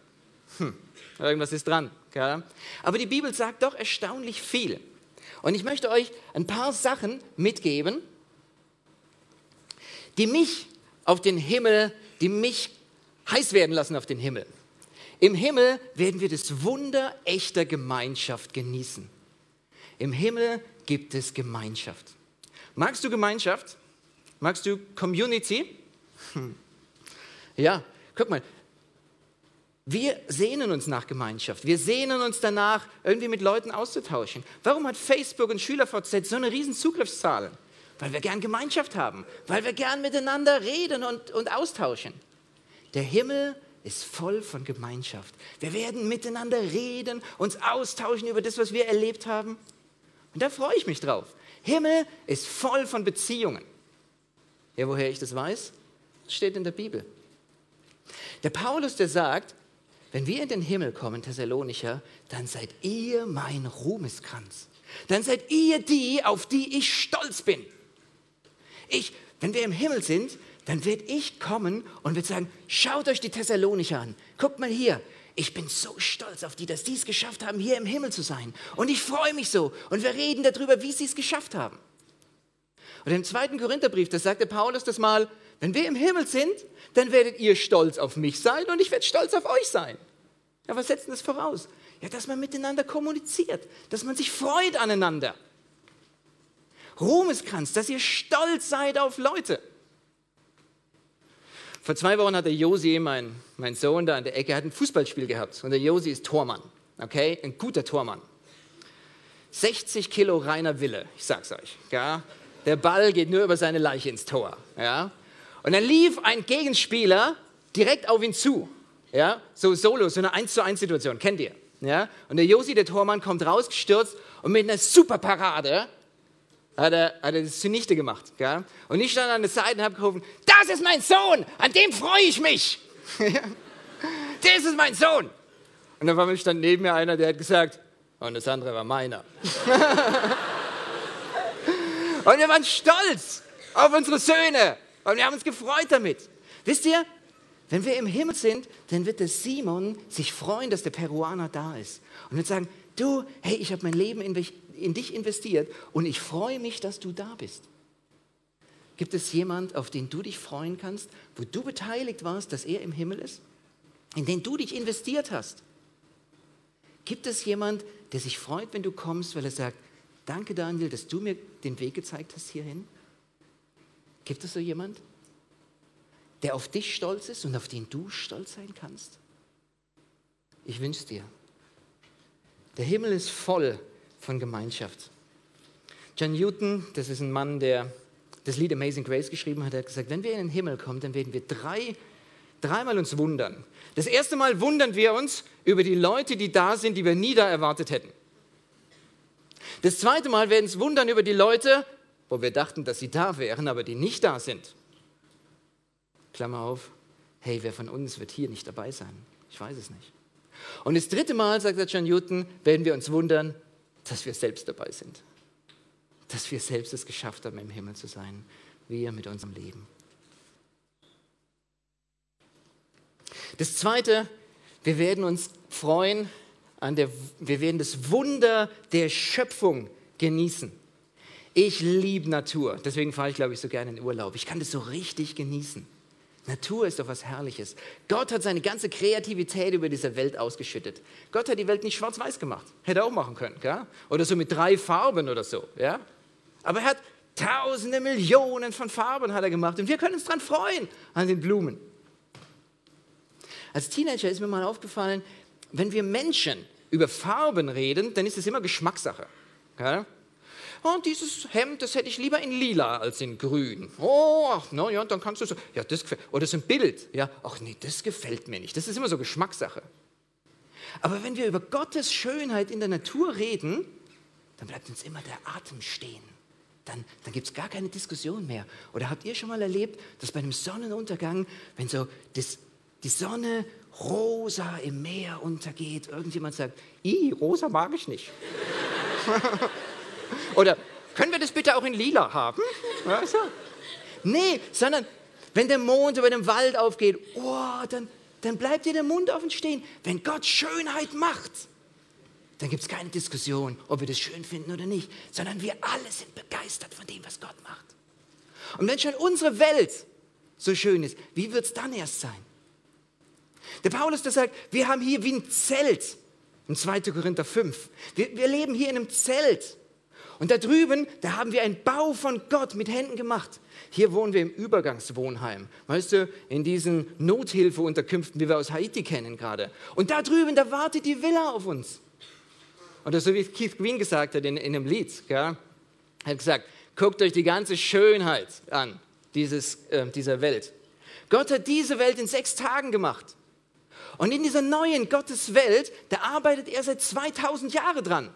Hm, irgendwas ist dran. Gell? Aber die Bibel sagt doch erstaunlich viel. Und ich möchte euch ein paar Sachen mitgeben, die mich auf den Himmel, die mich heiß werden lassen auf den Himmel. Im Himmel werden wir das Wunder echter Gemeinschaft genießen. Im Himmel gibt es Gemeinschaft. Magst du Gemeinschaft? Magst du Community? Hm. Ja, guck mal. Wir sehnen uns nach Gemeinschaft. Wir sehnen uns danach, irgendwie mit Leuten auszutauschen. Warum hat Facebook und SchülerVZ so eine riesen Zugriffszahl? Weil wir gern Gemeinschaft haben, weil wir gern miteinander reden und, und austauschen. Der Himmel ist voll von Gemeinschaft. Wir werden miteinander reden, uns austauschen über das, was wir erlebt haben. Und da freue ich mich drauf. Himmel ist voll von Beziehungen. Ja, woher ich das weiß? Das steht in der Bibel. Der Paulus, der sagt, wenn wir in den Himmel kommen, Thessalonicher, dann seid ihr mein Ruhmeskranz. Dann seid ihr die, auf die ich stolz bin. Ich, wenn wir im Himmel sind, dann werde ich kommen und werde sagen, schaut euch die Thessalonicher an. Guckt mal hier, ich bin so stolz auf die, dass die es geschafft haben, hier im Himmel zu sein. Und ich freue mich so. Und wir reden darüber, wie sie es geschafft haben. Und im zweiten Korintherbrief, da sagte Paulus das mal, wenn wir im Himmel sind, dann werdet ihr stolz auf mich sein und ich werde stolz auf euch sein. Ja, was setzt denn das voraus? Ja, dass man miteinander kommuniziert, dass man sich freut aneinander. Ruhmeskranz, dass ihr stolz seid auf Leute. Vor zwei Wochen hat der Josi, mein, mein Sohn da an der Ecke, hat ein Fußballspiel gehabt. Und der Josi ist Tormann. Okay? Ein guter Tormann. 60 Kilo reiner Wille, ich sag's euch. Ja? Der Ball geht nur über seine Leiche ins Tor. Ja? Und dann lief ein Gegenspieler direkt auf ihn zu. Ja, so solo, so eine 1 zu 1 Situation, kennt ihr? Ja? Und der Josi, der Tormann, kommt rausgestürzt und mit einer super Parade hat er, hat er das zunichte gemacht. Ja? Und ich stand an der Seite und habe gerufen, das ist mein Sohn, an dem freue ich mich. das ist mein Sohn. Und dann stand neben mir einer, der hat gesagt, und das andere war meiner. und wir waren stolz auf unsere Söhne und wir haben uns gefreut damit. Wisst ihr, wenn wir im Himmel sind, dann wird der Simon sich freuen, dass der Peruaner da ist. Und wird sagen, du, hey, ich habe mein Leben in, in dich investiert und ich freue mich, dass du da bist. Gibt es jemand, auf den du dich freuen kannst, wo du beteiligt warst, dass er im Himmel ist? In den du dich investiert hast? Gibt es jemand, der sich freut, wenn du kommst, weil er sagt, danke Daniel, dass du mir den Weg gezeigt hast hierhin? Gibt es so jemand? der auf dich stolz ist und auf den du stolz sein kannst? Ich wünsche dir. Der Himmel ist voll von Gemeinschaft. John Newton, das ist ein Mann, der das Lied Amazing Grace geschrieben hat, hat gesagt, wenn wir in den Himmel kommen, dann werden wir drei, dreimal uns wundern. Das erste Mal wundern wir uns über die Leute, die da sind, die wir nie da erwartet hätten. Das zweite Mal werden wir uns wundern über die Leute, wo wir dachten, dass sie da wären, aber die nicht da sind. Klammer auf, hey, wer von uns wird hier nicht dabei sein? Ich weiß es nicht. Und das dritte Mal, sagt der John Newton, werden wir uns wundern, dass wir selbst dabei sind. Dass wir selbst es geschafft haben, im Himmel zu sein. Wir mit unserem Leben. Das zweite, wir werden uns freuen, an der, wir werden das Wunder der Schöpfung genießen. Ich liebe Natur, deswegen fahre ich, glaube ich, so gerne in Urlaub. Ich kann das so richtig genießen. Natur ist doch was Herrliches. Gott hat seine ganze Kreativität über diese Welt ausgeschüttet. Gott hat die Welt nicht schwarz-weiß gemacht. Hätte er auch machen können. Gell? Oder so mit drei Farben oder so. Ja? Aber er hat tausende Millionen von Farben hat er gemacht. Und wir können uns daran freuen, an den Blumen. Als Teenager ist mir mal aufgefallen, wenn wir Menschen über Farben reden, dann ist es immer Geschmackssache. Gell? Oh, dieses Hemd, das hätte ich lieber in lila als in grün. Oh, ach, no, ja, dann kannst du so, ja, das gefällt, oder so ein Bild, ja, ach nee, das gefällt mir nicht. Das ist immer so Geschmackssache. Aber wenn wir über Gottes Schönheit in der Natur reden, dann bleibt uns immer der Atem stehen. Dann, dann gibt es gar keine Diskussion mehr. Oder habt ihr schon mal erlebt, dass bei einem Sonnenuntergang, wenn so das, die Sonne rosa im Meer untergeht, irgendjemand sagt, i, rosa mag ich nicht. Oder können wir das bitte auch in lila haben? Ja, so. Nee, sondern wenn der Mond über dem Wald aufgeht, oh, dann, dann bleibt dir der Mund offen stehen. Wenn Gott Schönheit macht, dann gibt es keine Diskussion, ob wir das schön finden oder nicht, sondern wir alle sind begeistert von dem, was Gott macht. Und wenn schon unsere Welt so schön ist, wie wird es dann erst sein? Der Paulus, der sagt, wir haben hier wie ein Zelt, in 2. Korinther 5. Wir, wir leben hier in einem Zelt. Und da drüben, da haben wir einen Bau von Gott mit Händen gemacht. Hier wohnen wir im Übergangswohnheim. Weißt du, in diesen Nothilfeunterkünften, wie wir aus Haiti kennen gerade. Und da drüben, da wartet die Villa auf uns. Oder so wie Keith Green gesagt hat in, in einem Lied, er hat gesagt, guckt euch die ganze Schönheit an dieses, äh, dieser Welt. Gott hat diese Welt in sechs Tagen gemacht. Und in dieser neuen Gotteswelt, da arbeitet er seit 2000 Jahren dran.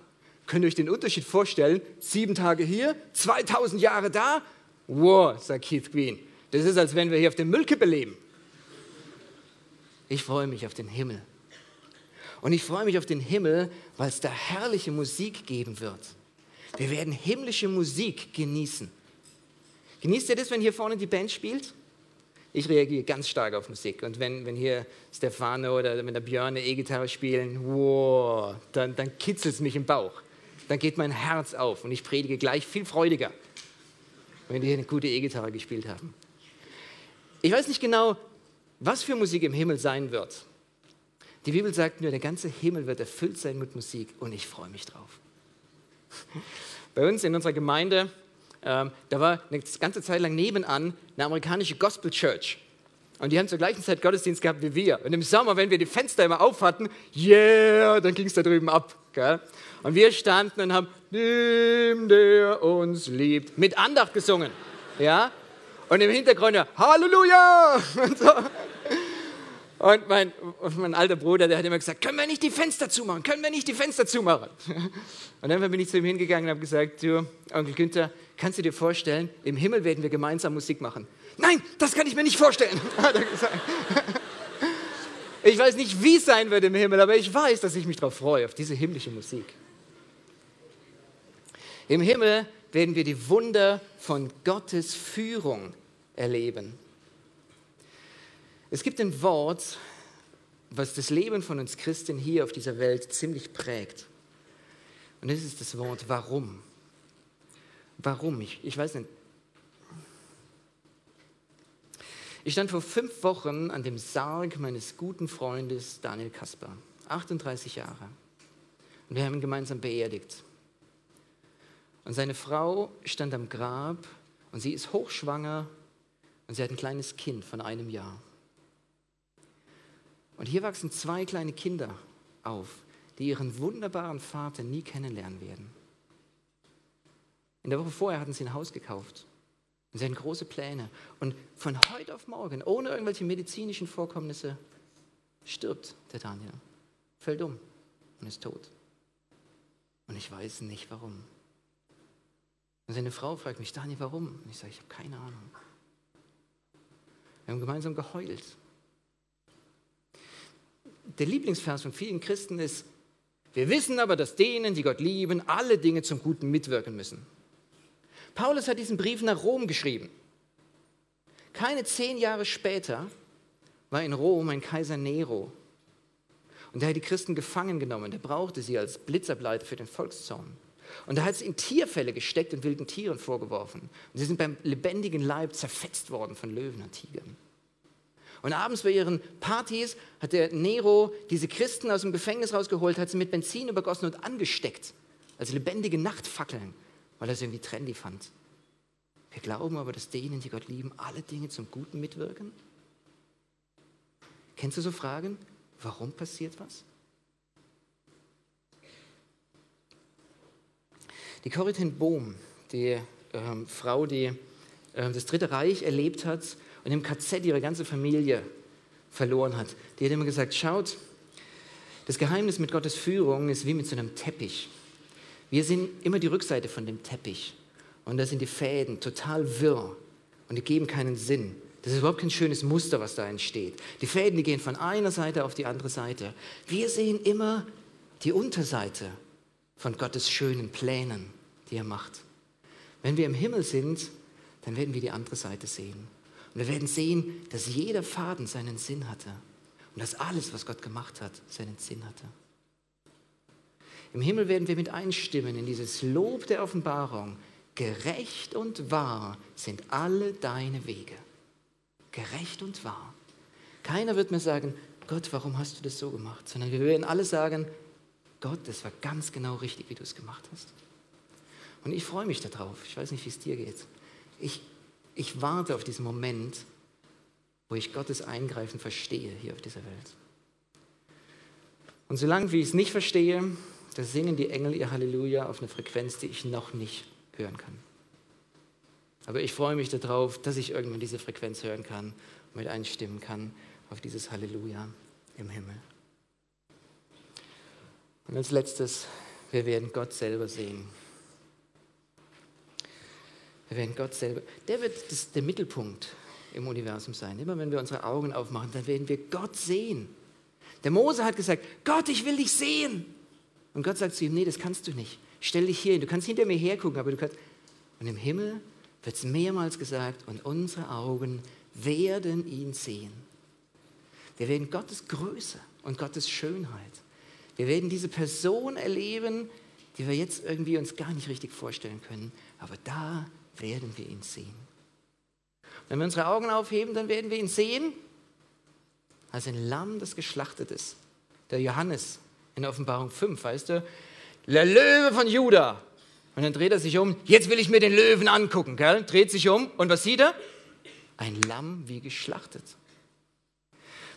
Könnt ihr euch den Unterschied vorstellen? Sieben Tage hier, 2000 Jahre da. Wow, sagt Keith Green. Das ist, als wenn wir hier auf dem Müllkippe leben. Ich freue mich auf den Himmel. Und ich freue mich auf den Himmel, weil es da herrliche Musik geben wird. Wir werden himmlische Musik genießen. Genießt ihr das, wenn hier vorne die Band spielt? Ich reagiere ganz stark auf Musik. Und wenn, wenn hier Stefano oder wenn der Björn eine E-Gitarre spielen, wow, dann, dann kitzelt es mich im Bauch dann geht mein Herz auf und ich predige gleich viel freudiger, wenn die eine gute E-Gitarre gespielt haben. Ich weiß nicht genau, was für Musik im Himmel sein wird. Die Bibel sagt nur, der ganze Himmel wird erfüllt sein mit Musik und ich freue mich drauf. Bei uns in unserer Gemeinde, ähm, da war eine ganze Zeit lang nebenan eine amerikanische Gospel Church. Und die haben zur gleichen Zeit Gottesdienst gehabt wie wir. Und im Sommer, wenn wir die Fenster immer auf hatten, yeah, dann ging es da drüben ab. Gell? Und wir standen und haben, dem, der uns liebt, mit Andacht gesungen. Ja? Und im Hintergrund, Halleluja! Und, so. und, mein, und mein alter Bruder, der hat immer gesagt, können wir nicht die Fenster zumachen? Können wir nicht die Fenster zumachen? Und dann bin ich zu ihm hingegangen und habe gesagt, du, Onkel Günther, kannst du dir vorstellen, im Himmel werden wir gemeinsam Musik machen? Nein, das kann ich mir nicht vorstellen, hat er gesagt. Ich weiß nicht, wie es sein wird im Himmel, aber ich weiß, dass ich mich darauf freue, auf diese himmlische Musik. Im Himmel werden wir die Wunder von Gottes Führung erleben. Es gibt ein Wort, was das Leben von uns Christen hier auf dieser Welt ziemlich prägt. Und das ist das Wort warum. Warum? Ich, ich weiß nicht. Ich stand vor fünf Wochen an dem Sarg meines guten Freundes Daniel Kasper, 38 Jahre. Und wir haben ihn gemeinsam beerdigt. Und seine Frau stand am Grab und sie ist hochschwanger und sie hat ein kleines Kind von einem Jahr. Und hier wachsen zwei kleine Kinder auf, die ihren wunderbaren Vater nie kennenlernen werden. In der Woche vorher hatten sie ein Haus gekauft und sie hatten große Pläne. Und von heute auf morgen, ohne irgendwelche medizinischen Vorkommnisse, stirbt der Daniel, fällt um und ist tot. Und ich weiß nicht warum. Und seine Frau fragt mich, Daniel, warum? Und ich sage, ich habe keine Ahnung. Wir haben gemeinsam geheult. Der Lieblingsvers von vielen Christen ist, wir wissen aber, dass denen, die Gott lieben, alle Dinge zum Guten mitwirken müssen. Paulus hat diesen Brief nach Rom geschrieben. Keine zehn Jahre später war in Rom ein Kaiser Nero. Und der hat die Christen gefangen genommen. Der brauchte sie als Blitzableiter für den Volkszorn. Und da hat es in Tierfälle gesteckt und wilden Tieren vorgeworfen. Und sie sind beim lebendigen Leib zerfetzt worden von Löwen und Tigern. Und abends bei ihren Partys hat der Nero diese Christen aus dem Gefängnis rausgeholt, hat sie mit Benzin übergossen und angesteckt, als lebendige Nachtfackeln, weil er es irgendwie trendy fand. Wir glauben aber, dass denen, die Gott lieben, alle Dinge zum Guten mitwirken. Kennst du so Fragen? Warum passiert was? Die Corrie ten Bohm, die ähm, Frau, die äh, das Dritte Reich erlebt hat und im KZ ihre ganze Familie verloren hat, die hat immer gesagt, schaut, das Geheimnis mit Gottes Führung ist wie mit so einem Teppich. Wir sehen immer die Rückseite von dem Teppich und da sind die Fäden total wirr und die geben keinen Sinn. Das ist überhaupt kein schönes Muster, was da entsteht. Die Fäden, die gehen von einer Seite auf die andere Seite. Wir sehen immer die Unterseite von Gottes schönen Plänen, die er macht. Wenn wir im Himmel sind, dann werden wir die andere Seite sehen. Und wir werden sehen, dass jeder Faden seinen Sinn hatte und dass alles, was Gott gemacht hat, seinen Sinn hatte. Im Himmel werden wir mit einstimmen in dieses Lob der Offenbarung. Gerecht und wahr sind alle deine Wege. Gerecht und wahr. Keiner wird mir sagen, Gott, warum hast du das so gemacht? Sondern wir werden alle sagen, Gott, das war ganz genau richtig, wie du es gemacht hast. Und ich freue mich darauf. Ich weiß nicht, wie es dir geht. Ich, ich warte auf diesen Moment, wo ich Gottes Eingreifen verstehe hier auf dieser Welt. Und solange wie ich es nicht verstehe, da singen die Engel ihr Halleluja auf eine Frequenz, die ich noch nicht hören kann. Aber ich freue mich darauf, dass ich irgendwann diese Frequenz hören kann und mit einstimmen kann auf dieses Halleluja im Himmel. Und als letztes, wir werden Gott selber sehen. Wir werden Gott selber, der wird das, der Mittelpunkt im Universum sein. Immer wenn wir unsere Augen aufmachen, dann werden wir Gott sehen. Der Mose hat gesagt, Gott, ich will dich sehen. Und Gott sagt zu ihm, nee, das kannst du nicht. Stell dich hier hin. Du kannst hinter mir hergucken, aber du kannst. Und im Himmel wird es mehrmals gesagt, und unsere Augen werden ihn sehen. Wir werden Gottes Größe und Gottes Schönheit wir werden diese Person erleben, die wir jetzt irgendwie uns gar nicht richtig vorstellen können. Aber da werden wir ihn sehen. Wenn wir unsere Augen aufheben, dann werden wir ihn sehen als ein Lamm, das geschlachtet ist. Der Johannes in Offenbarung 5, weißt du? Der Löwe von Juda. Und dann dreht er sich um. Jetzt will ich mir den Löwen angucken, gell? Dreht sich um. Und was sieht er? Ein Lamm wie geschlachtet.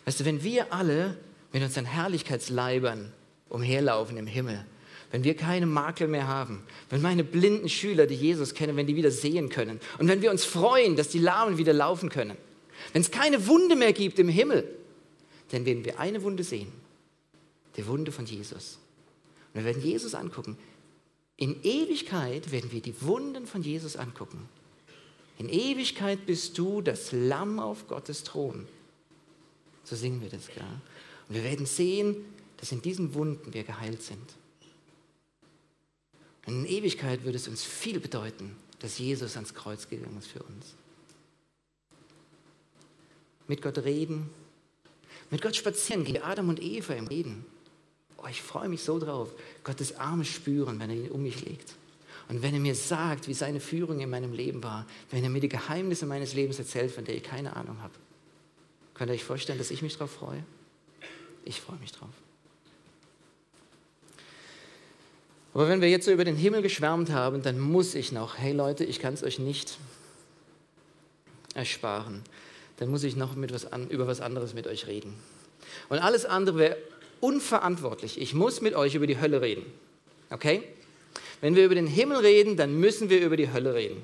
Weißt du, wenn wir alle mit unseren Herrlichkeitsleibern umherlaufen im Himmel, wenn wir keine Makel mehr haben, wenn meine blinden Schüler, die Jesus kennen, wenn die wieder sehen können und wenn wir uns freuen, dass die Lahmen wieder laufen können, wenn es keine Wunde mehr gibt im Himmel, dann werden wir eine Wunde sehen, die Wunde von Jesus. Und wir werden Jesus angucken. In Ewigkeit werden wir die Wunden von Jesus angucken. In Ewigkeit bist du das Lamm auf Gottes Thron. So singen wir das, klar. Und wir werden sehen, dass in diesen Wunden wir geheilt sind. Und in Ewigkeit würde es uns viel bedeuten, dass Jesus ans Kreuz gegangen ist für uns. Mit Gott reden, mit Gott spazieren gehen, Adam und Eva im Reden. Oh, ich freue mich so drauf, Gottes Arme spüren, wenn er ihn um mich legt. Und wenn er mir sagt, wie seine Führung in meinem Leben war, wenn er mir die Geheimnisse meines Lebens erzählt, von der ich keine Ahnung habe. Könnt ihr euch vorstellen, dass ich mich darauf freue? Ich freue mich drauf. Aber wenn wir jetzt so über den Himmel geschwärmt haben, dann muss ich noch, hey Leute, ich kann es euch nicht ersparen, dann muss ich noch mit was an, über was anderes mit euch reden. Und alles andere wäre unverantwortlich. Ich muss mit euch über die Hölle reden. Okay? Wenn wir über den Himmel reden, dann müssen wir über die Hölle reden.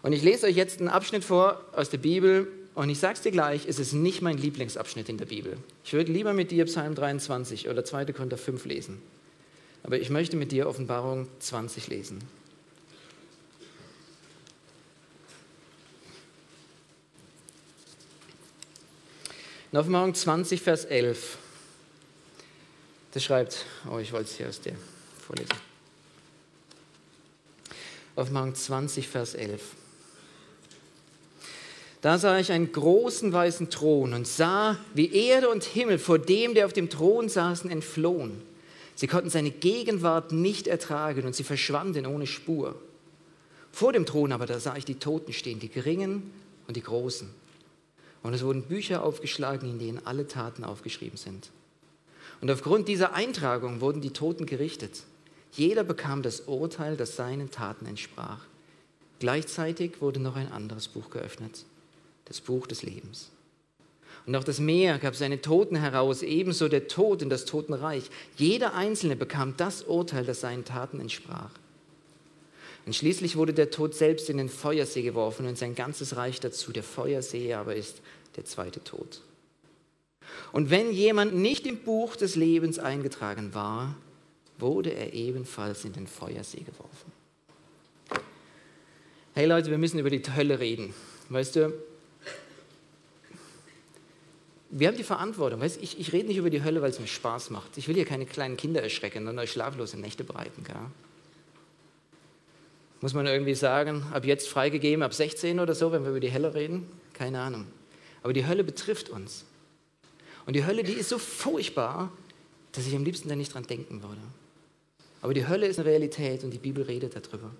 Und ich lese euch jetzt einen Abschnitt vor aus der Bibel und ich sage es dir gleich, es ist nicht mein Lieblingsabschnitt in der Bibel. Ich würde lieber mit dir Psalm 23 oder 2. Korinther 5 lesen. Aber ich möchte mit dir Offenbarung 20 lesen. In Offenbarung 20, Vers 11, das schreibt, oh, ich wollte es hier aus der vorlesen. Offenbarung 20, Vers 11. Da sah ich einen großen weißen Thron und sah, wie Erde und Himmel vor dem, der auf dem Thron saßen, entflohen. Sie konnten seine Gegenwart nicht ertragen und sie verschwanden ohne Spur. Vor dem Thron aber, da sah ich die Toten stehen, die Geringen und die Großen. Und es wurden Bücher aufgeschlagen, in denen alle Taten aufgeschrieben sind. Und aufgrund dieser Eintragung wurden die Toten gerichtet. Jeder bekam das Urteil, das seinen Taten entsprach. Gleichzeitig wurde noch ein anderes Buch geöffnet, das Buch des Lebens. Und auch das Meer gab seine Toten heraus, ebenso der Tod in das Totenreich. Jeder Einzelne bekam das Urteil, das seinen Taten entsprach. Und schließlich wurde der Tod selbst in den Feuersee geworfen und sein ganzes Reich dazu. Der Feuersee aber ist der zweite Tod. Und wenn jemand nicht im Buch des Lebens eingetragen war, wurde er ebenfalls in den Feuersee geworfen. Hey Leute, wir müssen über die Hölle reden. Weißt du, wir haben die Verantwortung. Weißt, ich, ich rede nicht über die Hölle, weil es mir Spaß macht. Ich will hier keine kleinen Kinder erschrecken und euch schlaflose Nächte bereiten. Gell? Muss man irgendwie sagen, ab jetzt freigegeben, ab 16 oder so, wenn wir über die Hölle reden? Keine Ahnung. Aber die Hölle betrifft uns. Und die Hölle, die ist so furchtbar, dass ich am liebsten da nicht dran denken würde. Aber die Hölle ist eine Realität und die Bibel redet darüber.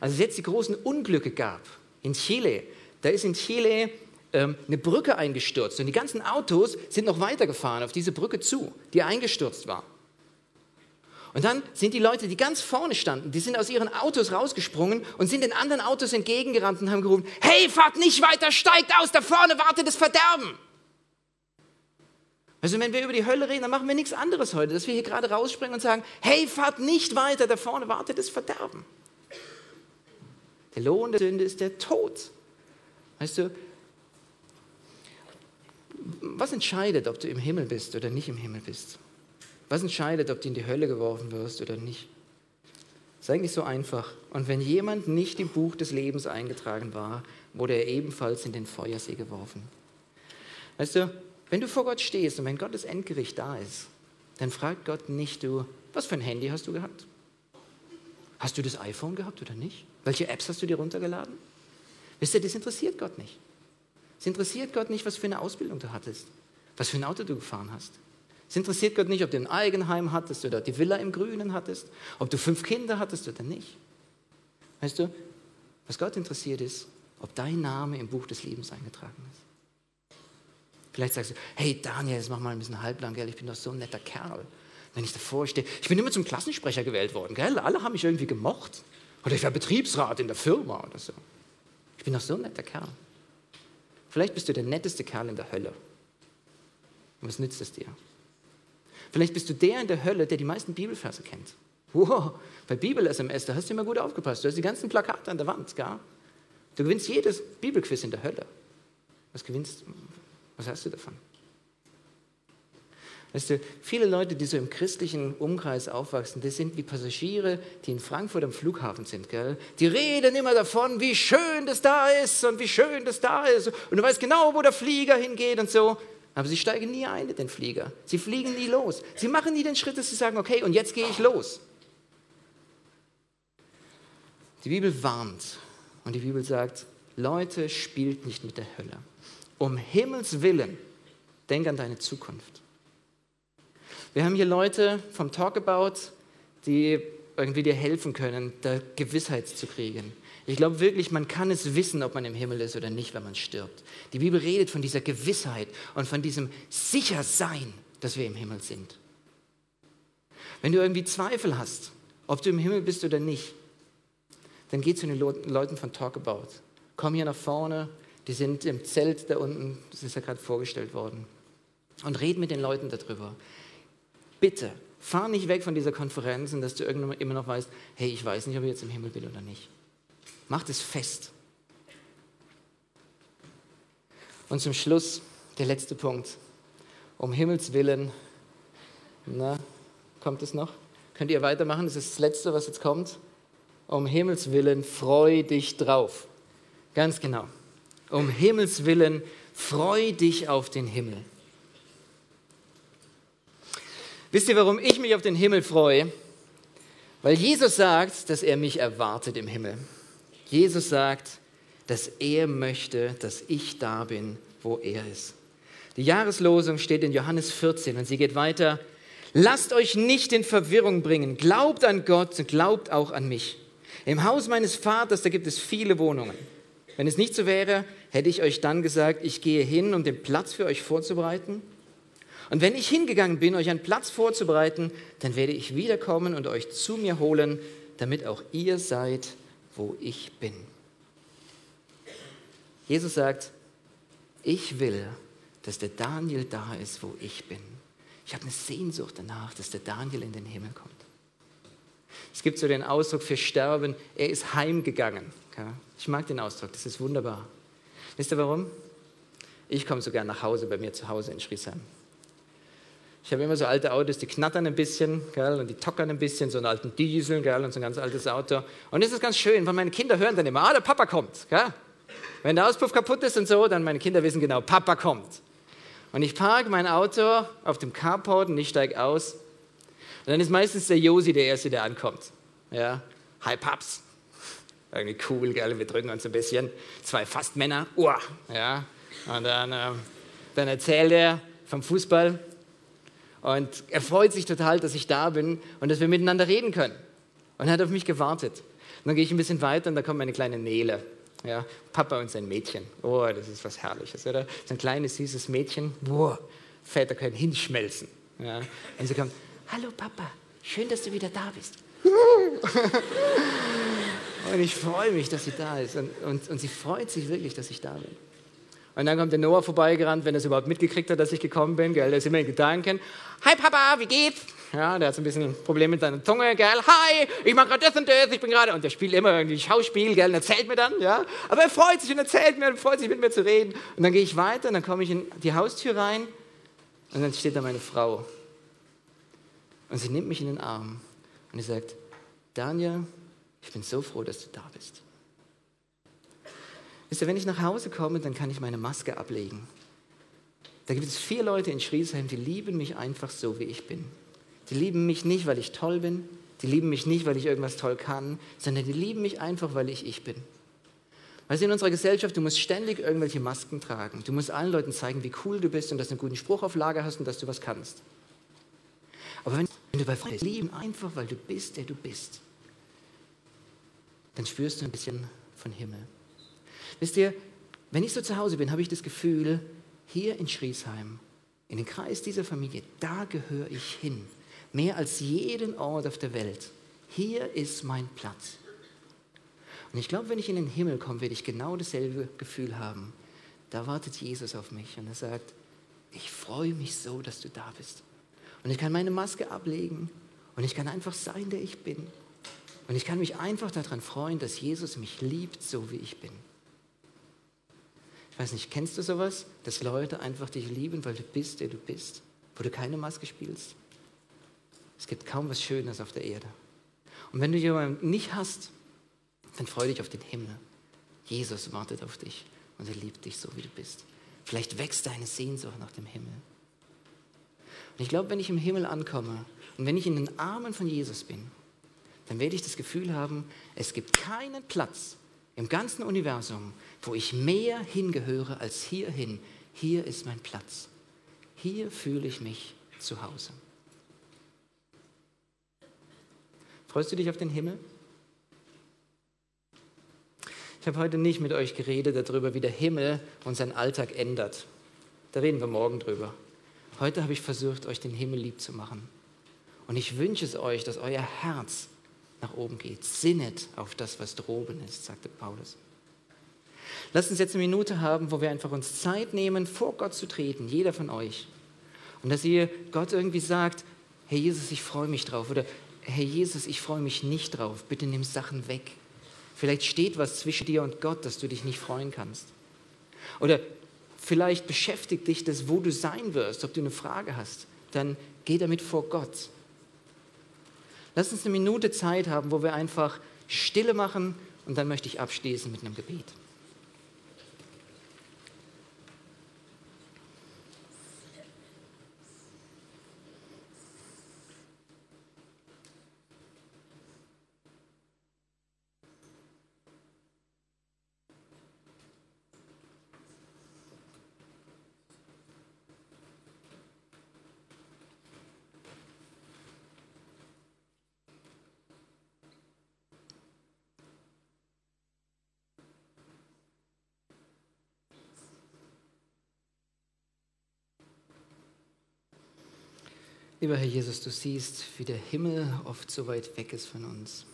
Als es jetzt die großen Unglücke gab in Chile, da ist in Chile ähm, eine Brücke eingestürzt und die ganzen Autos sind noch weitergefahren auf diese Brücke zu, die eingestürzt war. Und dann sind die Leute, die ganz vorne standen, die sind aus ihren Autos rausgesprungen und sind den anderen Autos entgegengerannt und haben gerufen, hey, fahrt nicht weiter, steigt aus, da vorne wartet das Verderben. Also wenn wir über die Hölle reden, dann machen wir nichts anderes heute, dass wir hier gerade rausspringen und sagen, hey, fahrt nicht weiter, da vorne wartet das Verderben. Der Lohn der Sünde ist der Tod. Weißt du, was entscheidet, ob du im Himmel bist oder nicht im Himmel bist? Was entscheidet, ob du in die Hölle geworfen wirst oder nicht? Das ist eigentlich so einfach. Und wenn jemand nicht im Buch des Lebens eingetragen war, wurde er ebenfalls in den Feuersee geworfen. Weißt du, wenn du vor Gott stehst und wenn Gottes Endgericht da ist, dann fragt Gott nicht du, was für ein Handy hast du gehabt? Hast du das iPhone gehabt oder nicht? Welche Apps hast du dir runtergeladen? Wisst ihr, das interessiert Gott nicht. Es interessiert Gott nicht, was für eine Ausbildung du hattest, was für ein Auto du gefahren hast. Es interessiert Gott nicht, ob du ein Eigenheim hattest oder die Villa im Grünen hattest, ob du fünf Kinder hattest oder nicht. Weißt du, was Gott interessiert ist, ob dein Name im Buch des Lebens eingetragen ist. Vielleicht sagst du, hey Daniel, jetzt mach mal ein bisschen halblang, gell? ich bin doch so ein netter Kerl. Wenn ich davor stehe, ich bin immer zum Klassensprecher gewählt worden, gell? alle haben mich irgendwie gemocht. Oder ich war Betriebsrat in der Firma oder so. Ich bin doch so ein netter Kerl. Vielleicht bist du der netteste Kerl in der Hölle. Und was nützt es dir? Vielleicht bist du der in der Hölle, der die meisten Bibelverse kennt. Wow, bei Bibel-SMS, da hast du immer gut aufgepasst. Du hast die ganzen Plakate an der Wand, gell? Du gewinnst jedes Bibelquiz in der Hölle. Was gewinnst Was hast du davon? Weißt du, viele Leute, die so im christlichen Umkreis aufwachsen, das sind wie Passagiere, die in Frankfurt am Flughafen sind. Gell? Die reden immer davon, wie schön das da ist und wie schön das da ist. Und du weißt genau, wo der Flieger hingeht und so. Aber sie steigen nie ein in den Flieger. Sie fliegen nie los. Sie machen nie den Schritt, dass sie sagen, okay, und jetzt gehe ich los. Die Bibel warnt und die Bibel sagt, Leute, spielt nicht mit der Hölle. Um Himmels willen, denk an deine Zukunft. Wir haben hier Leute vom Talkabout, die irgendwie dir helfen können, da Gewissheit zu kriegen. Ich glaube wirklich, man kann es wissen, ob man im Himmel ist oder nicht, wenn man stirbt. Die Bibel redet von dieser Gewissheit und von diesem Sichersein, dass wir im Himmel sind. Wenn du irgendwie Zweifel hast, ob du im Himmel bist oder nicht, dann geh zu den Leuten von Talkabout. Komm hier nach vorne, die sind im Zelt da unten, das ist ja gerade vorgestellt worden. Und red mit den Leuten darüber bitte, fahr nicht weg von dieser Konferenz und dass du irgendwann immer noch weißt, hey, ich weiß nicht, ob ich jetzt im Himmel bin oder nicht. Mach das fest. Und zum Schluss der letzte Punkt. Um Himmels Willen, na, kommt es noch? Könnt ihr weitermachen? Das ist das Letzte, was jetzt kommt. Um Himmels Willen, freu dich drauf. Ganz genau. Um Himmels Willen, freu dich auf den Himmel. Wisst ihr, warum ich mich auf den Himmel freue? Weil Jesus sagt, dass er mich erwartet im Himmel. Jesus sagt, dass er möchte, dass ich da bin, wo er ist. Die Jahreslosung steht in Johannes 14 und sie geht weiter. Lasst euch nicht in Verwirrung bringen. Glaubt an Gott und glaubt auch an mich. Im Haus meines Vaters, da gibt es viele Wohnungen. Wenn es nicht so wäre, hätte ich euch dann gesagt, ich gehe hin, um den Platz für euch vorzubereiten. Und wenn ich hingegangen bin, euch einen Platz vorzubereiten, dann werde ich wiederkommen und euch zu mir holen, damit auch ihr seid, wo ich bin. Jesus sagt, ich will, dass der Daniel da ist, wo ich bin. Ich habe eine Sehnsucht danach, dass der Daniel in den Himmel kommt. Es gibt so den Ausdruck für Sterben, er ist heimgegangen. Ich mag den Ausdruck, das ist wunderbar. Wisst ihr warum? Ich komme sogar nach Hause, bei mir zu Hause in Schriesheim. Ich habe immer so alte Autos, die knattern ein bisschen gell, und die tockern ein bisschen, so einen alten Diesel gell, und so ein ganz altes Auto. Und das ist ganz schön, weil meine Kinder hören dann immer, ah, der Papa kommt. Gell? Wenn der Auspuff kaputt ist und so, dann meine Kinder wissen genau, Papa kommt. Und ich parke mein Auto auf dem Carport und ich steige aus. Und dann ist meistens der Josi der Erste, der ankommt. Ja? Hi Paps. Irgendwie cool, gell? wir drücken uns ein bisschen. Zwei Fastmänner, uah, ja. Und dann, äh, dann erzählt er vom Fußball und er freut sich total, dass ich da bin und dass wir miteinander reden können. Und er hat auf mich gewartet. Und dann gehe ich ein bisschen weiter und da kommt meine kleine Nele. Ja, Papa und sein Mädchen. Oh, das ist was Herrliches, oder? So ein kleines, süßes Mädchen. Boah, Väter können hinschmelzen. Ja. Und sie kommt, hallo Papa, schön, dass du wieder da bist. und ich freue mich, dass sie da ist. Und, und, und sie freut sich wirklich, dass ich da bin. Und dann kommt der Noah vorbeigerannt, wenn er es überhaupt mitgekriegt hat, dass ich gekommen bin. Gell? Der ist immer in Gedanken. Hi Papa, wie geht's? Ja, der hat so ein bisschen ein Problem mit seiner Zunge. Gell? Hi, ich mache gerade das und das, ich bin gerade. Und der spielt immer irgendwie Schauspiel gell? und erzählt mir dann. Ja? Aber er freut sich und erzählt mir und freut sich mit mir zu reden. Und dann gehe ich weiter und dann komme ich in die Haustür rein und dann steht da meine Frau. Und sie nimmt mich in den Arm und sie sagt, Daniel, ich bin so froh, dass du da bist. Wisst ihr, wenn ich nach Hause komme, dann kann ich meine Maske ablegen. Da gibt es vier Leute in Schriesheim, die lieben mich einfach so, wie ich bin. Die lieben mich nicht, weil ich toll bin. Die lieben mich nicht, weil ich irgendwas toll kann, sondern die lieben mich einfach, weil ich ich bin. Weißt du, in unserer Gesellschaft, du musst ständig irgendwelche Masken tragen. Du musst allen Leuten zeigen, wie cool du bist und dass du einen guten Spruch auf Lager hast und dass du was kannst. Aber wenn, du bei Freunden lieben, einfach weil du bist, der du bist, dann spürst du ein bisschen von Himmel. Wisst ihr, wenn ich so zu Hause bin, habe ich das Gefühl, hier in Schriesheim, in den Kreis dieser Familie, da gehöre ich hin. Mehr als jeden Ort auf der Welt. Hier ist mein Platz. Und ich glaube, wenn ich in den Himmel komme, werde ich genau dasselbe Gefühl haben. Da wartet Jesus auf mich und er sagt, ich freue mich so, dass du da bist. Und ich kann meine Maske ablegen und ich kann einfach sein, der ich bin. Und ich kann mich einfach daran freuen, dass Jesus mich liebt, so wie ich bin. Ich weiß nicht, kennst du sowas, dass Leute einfach dich lieben, weil du bist, der du bist, wo du keine Maske spielst? Es gibt kaum was Schönes auf der Erde. Und wenn du jemanden nicht hast, dann freu dich auf den Himmel. Jesus wartet auf dich und er liebt dich so, wie du bist. Vielleicht wächst deine Sehnsucht nach dem Himmel. Und ich glaube, wenn ich im Himmel ankomme und wenn ich in den Armen von Jesus bin, dann werde ich das Gefühl haben, es gibt keinen Platz im ganzen Universum, wo ich mehr hingehöre als hierhin. Hier ist mein Platz. Hier fühle ich mich zu Hause. Freust du dich auf den Himmel? Ich habe heute nicht mit euch geredet darüber, wie der Himmel unseren Alltag ändert. Da reden wir morgen drüber. Heute habe ich versucht, euch den Himmel lieb zu machen. Und ich wünsche es euch, dass euer Herz nach oben geht. Sinnet auf das, was droben ist, sagte Paulus. Lasst uns jetzt eine Minute haben, wo wir einfach uns Zeit nehmen, vor Gott zu treten, jeder von euch. Und dass ihr Gott irgendwie sagt, Herr Jesus, ich freue mich drauf. Oder Herr Jesus, ich freue mich nicht drauf. Bitte nimm Sachen weg. Vielleicht steht was zwischen dir und Gott, dass du dich nicht freuen kannst. Oder vielleicht beschäftigt dich das, wo du sein wirst, ob du eine Frage hast. Dann geh damit vor Gott. Lass uns eine Minute Zeit haben, wo wir einfach Stille machen und dann möchte ich abschließen mit einem Gebet. Lieber Herr Jesus, du siehst, wie der Himmel oft so weit weg ist von uns.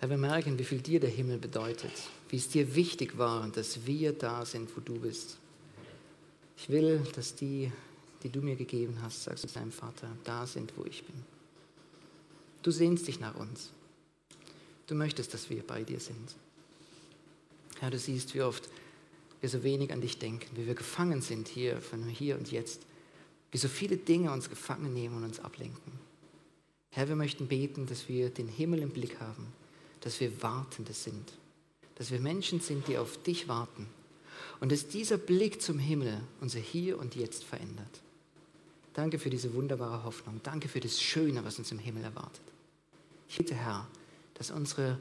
Herr, wir merken, wie viel dir der Himmel bedeutet, wie es dir wichtig war, dass wir da sind, wo du bist. Ich will, dass die, die du mir gegeben hast, sagst du deinem Vater, da sind, wo ich bin. Du sehnst dich nach uns. Du möchtest, dass wir bei dir sind. Herr, du siehst, wie oft wir so wenig an dich denken, wie wir gefangen sind hier, von hier und jetzt wie so viele Dinge uns gefangen nehmen und uns ablenken. Herr, wir möchten beten, dass wir den Himmel im Blick haben, dass wir Wartende sind, dass wir Menschen sind, die auf dich warten und dass dieser Blick zum Himmel unser Hier und Jetzt verändert. Danke für diese wunderbare Hoffnung. Danke für das Schöne, was uns im Himmel erwartet. Ich bitte, Herr, dass unsere,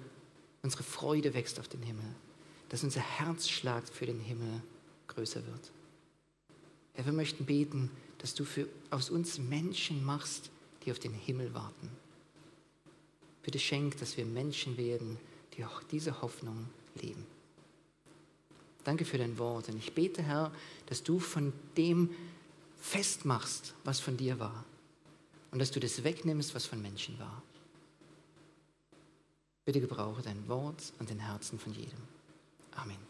unsere Freude wächst auf den Himmel, dass unser Herzschlag für den Himmel größer wird. Herr, wir möchten beten, dass du für, aus uns Menschen machst, die auf den Himmel warten. Bitte schenk, dass wir Menschen werden, die auch diese Hoffnung leben. Danke für dein Wort und ich bete, Herr, dass du von dem festmachst, was von dir war und dass du das wegnimmst, was von Menschen war. Bitte gebrauche dein Wort und den Herzen von jedem. Amen.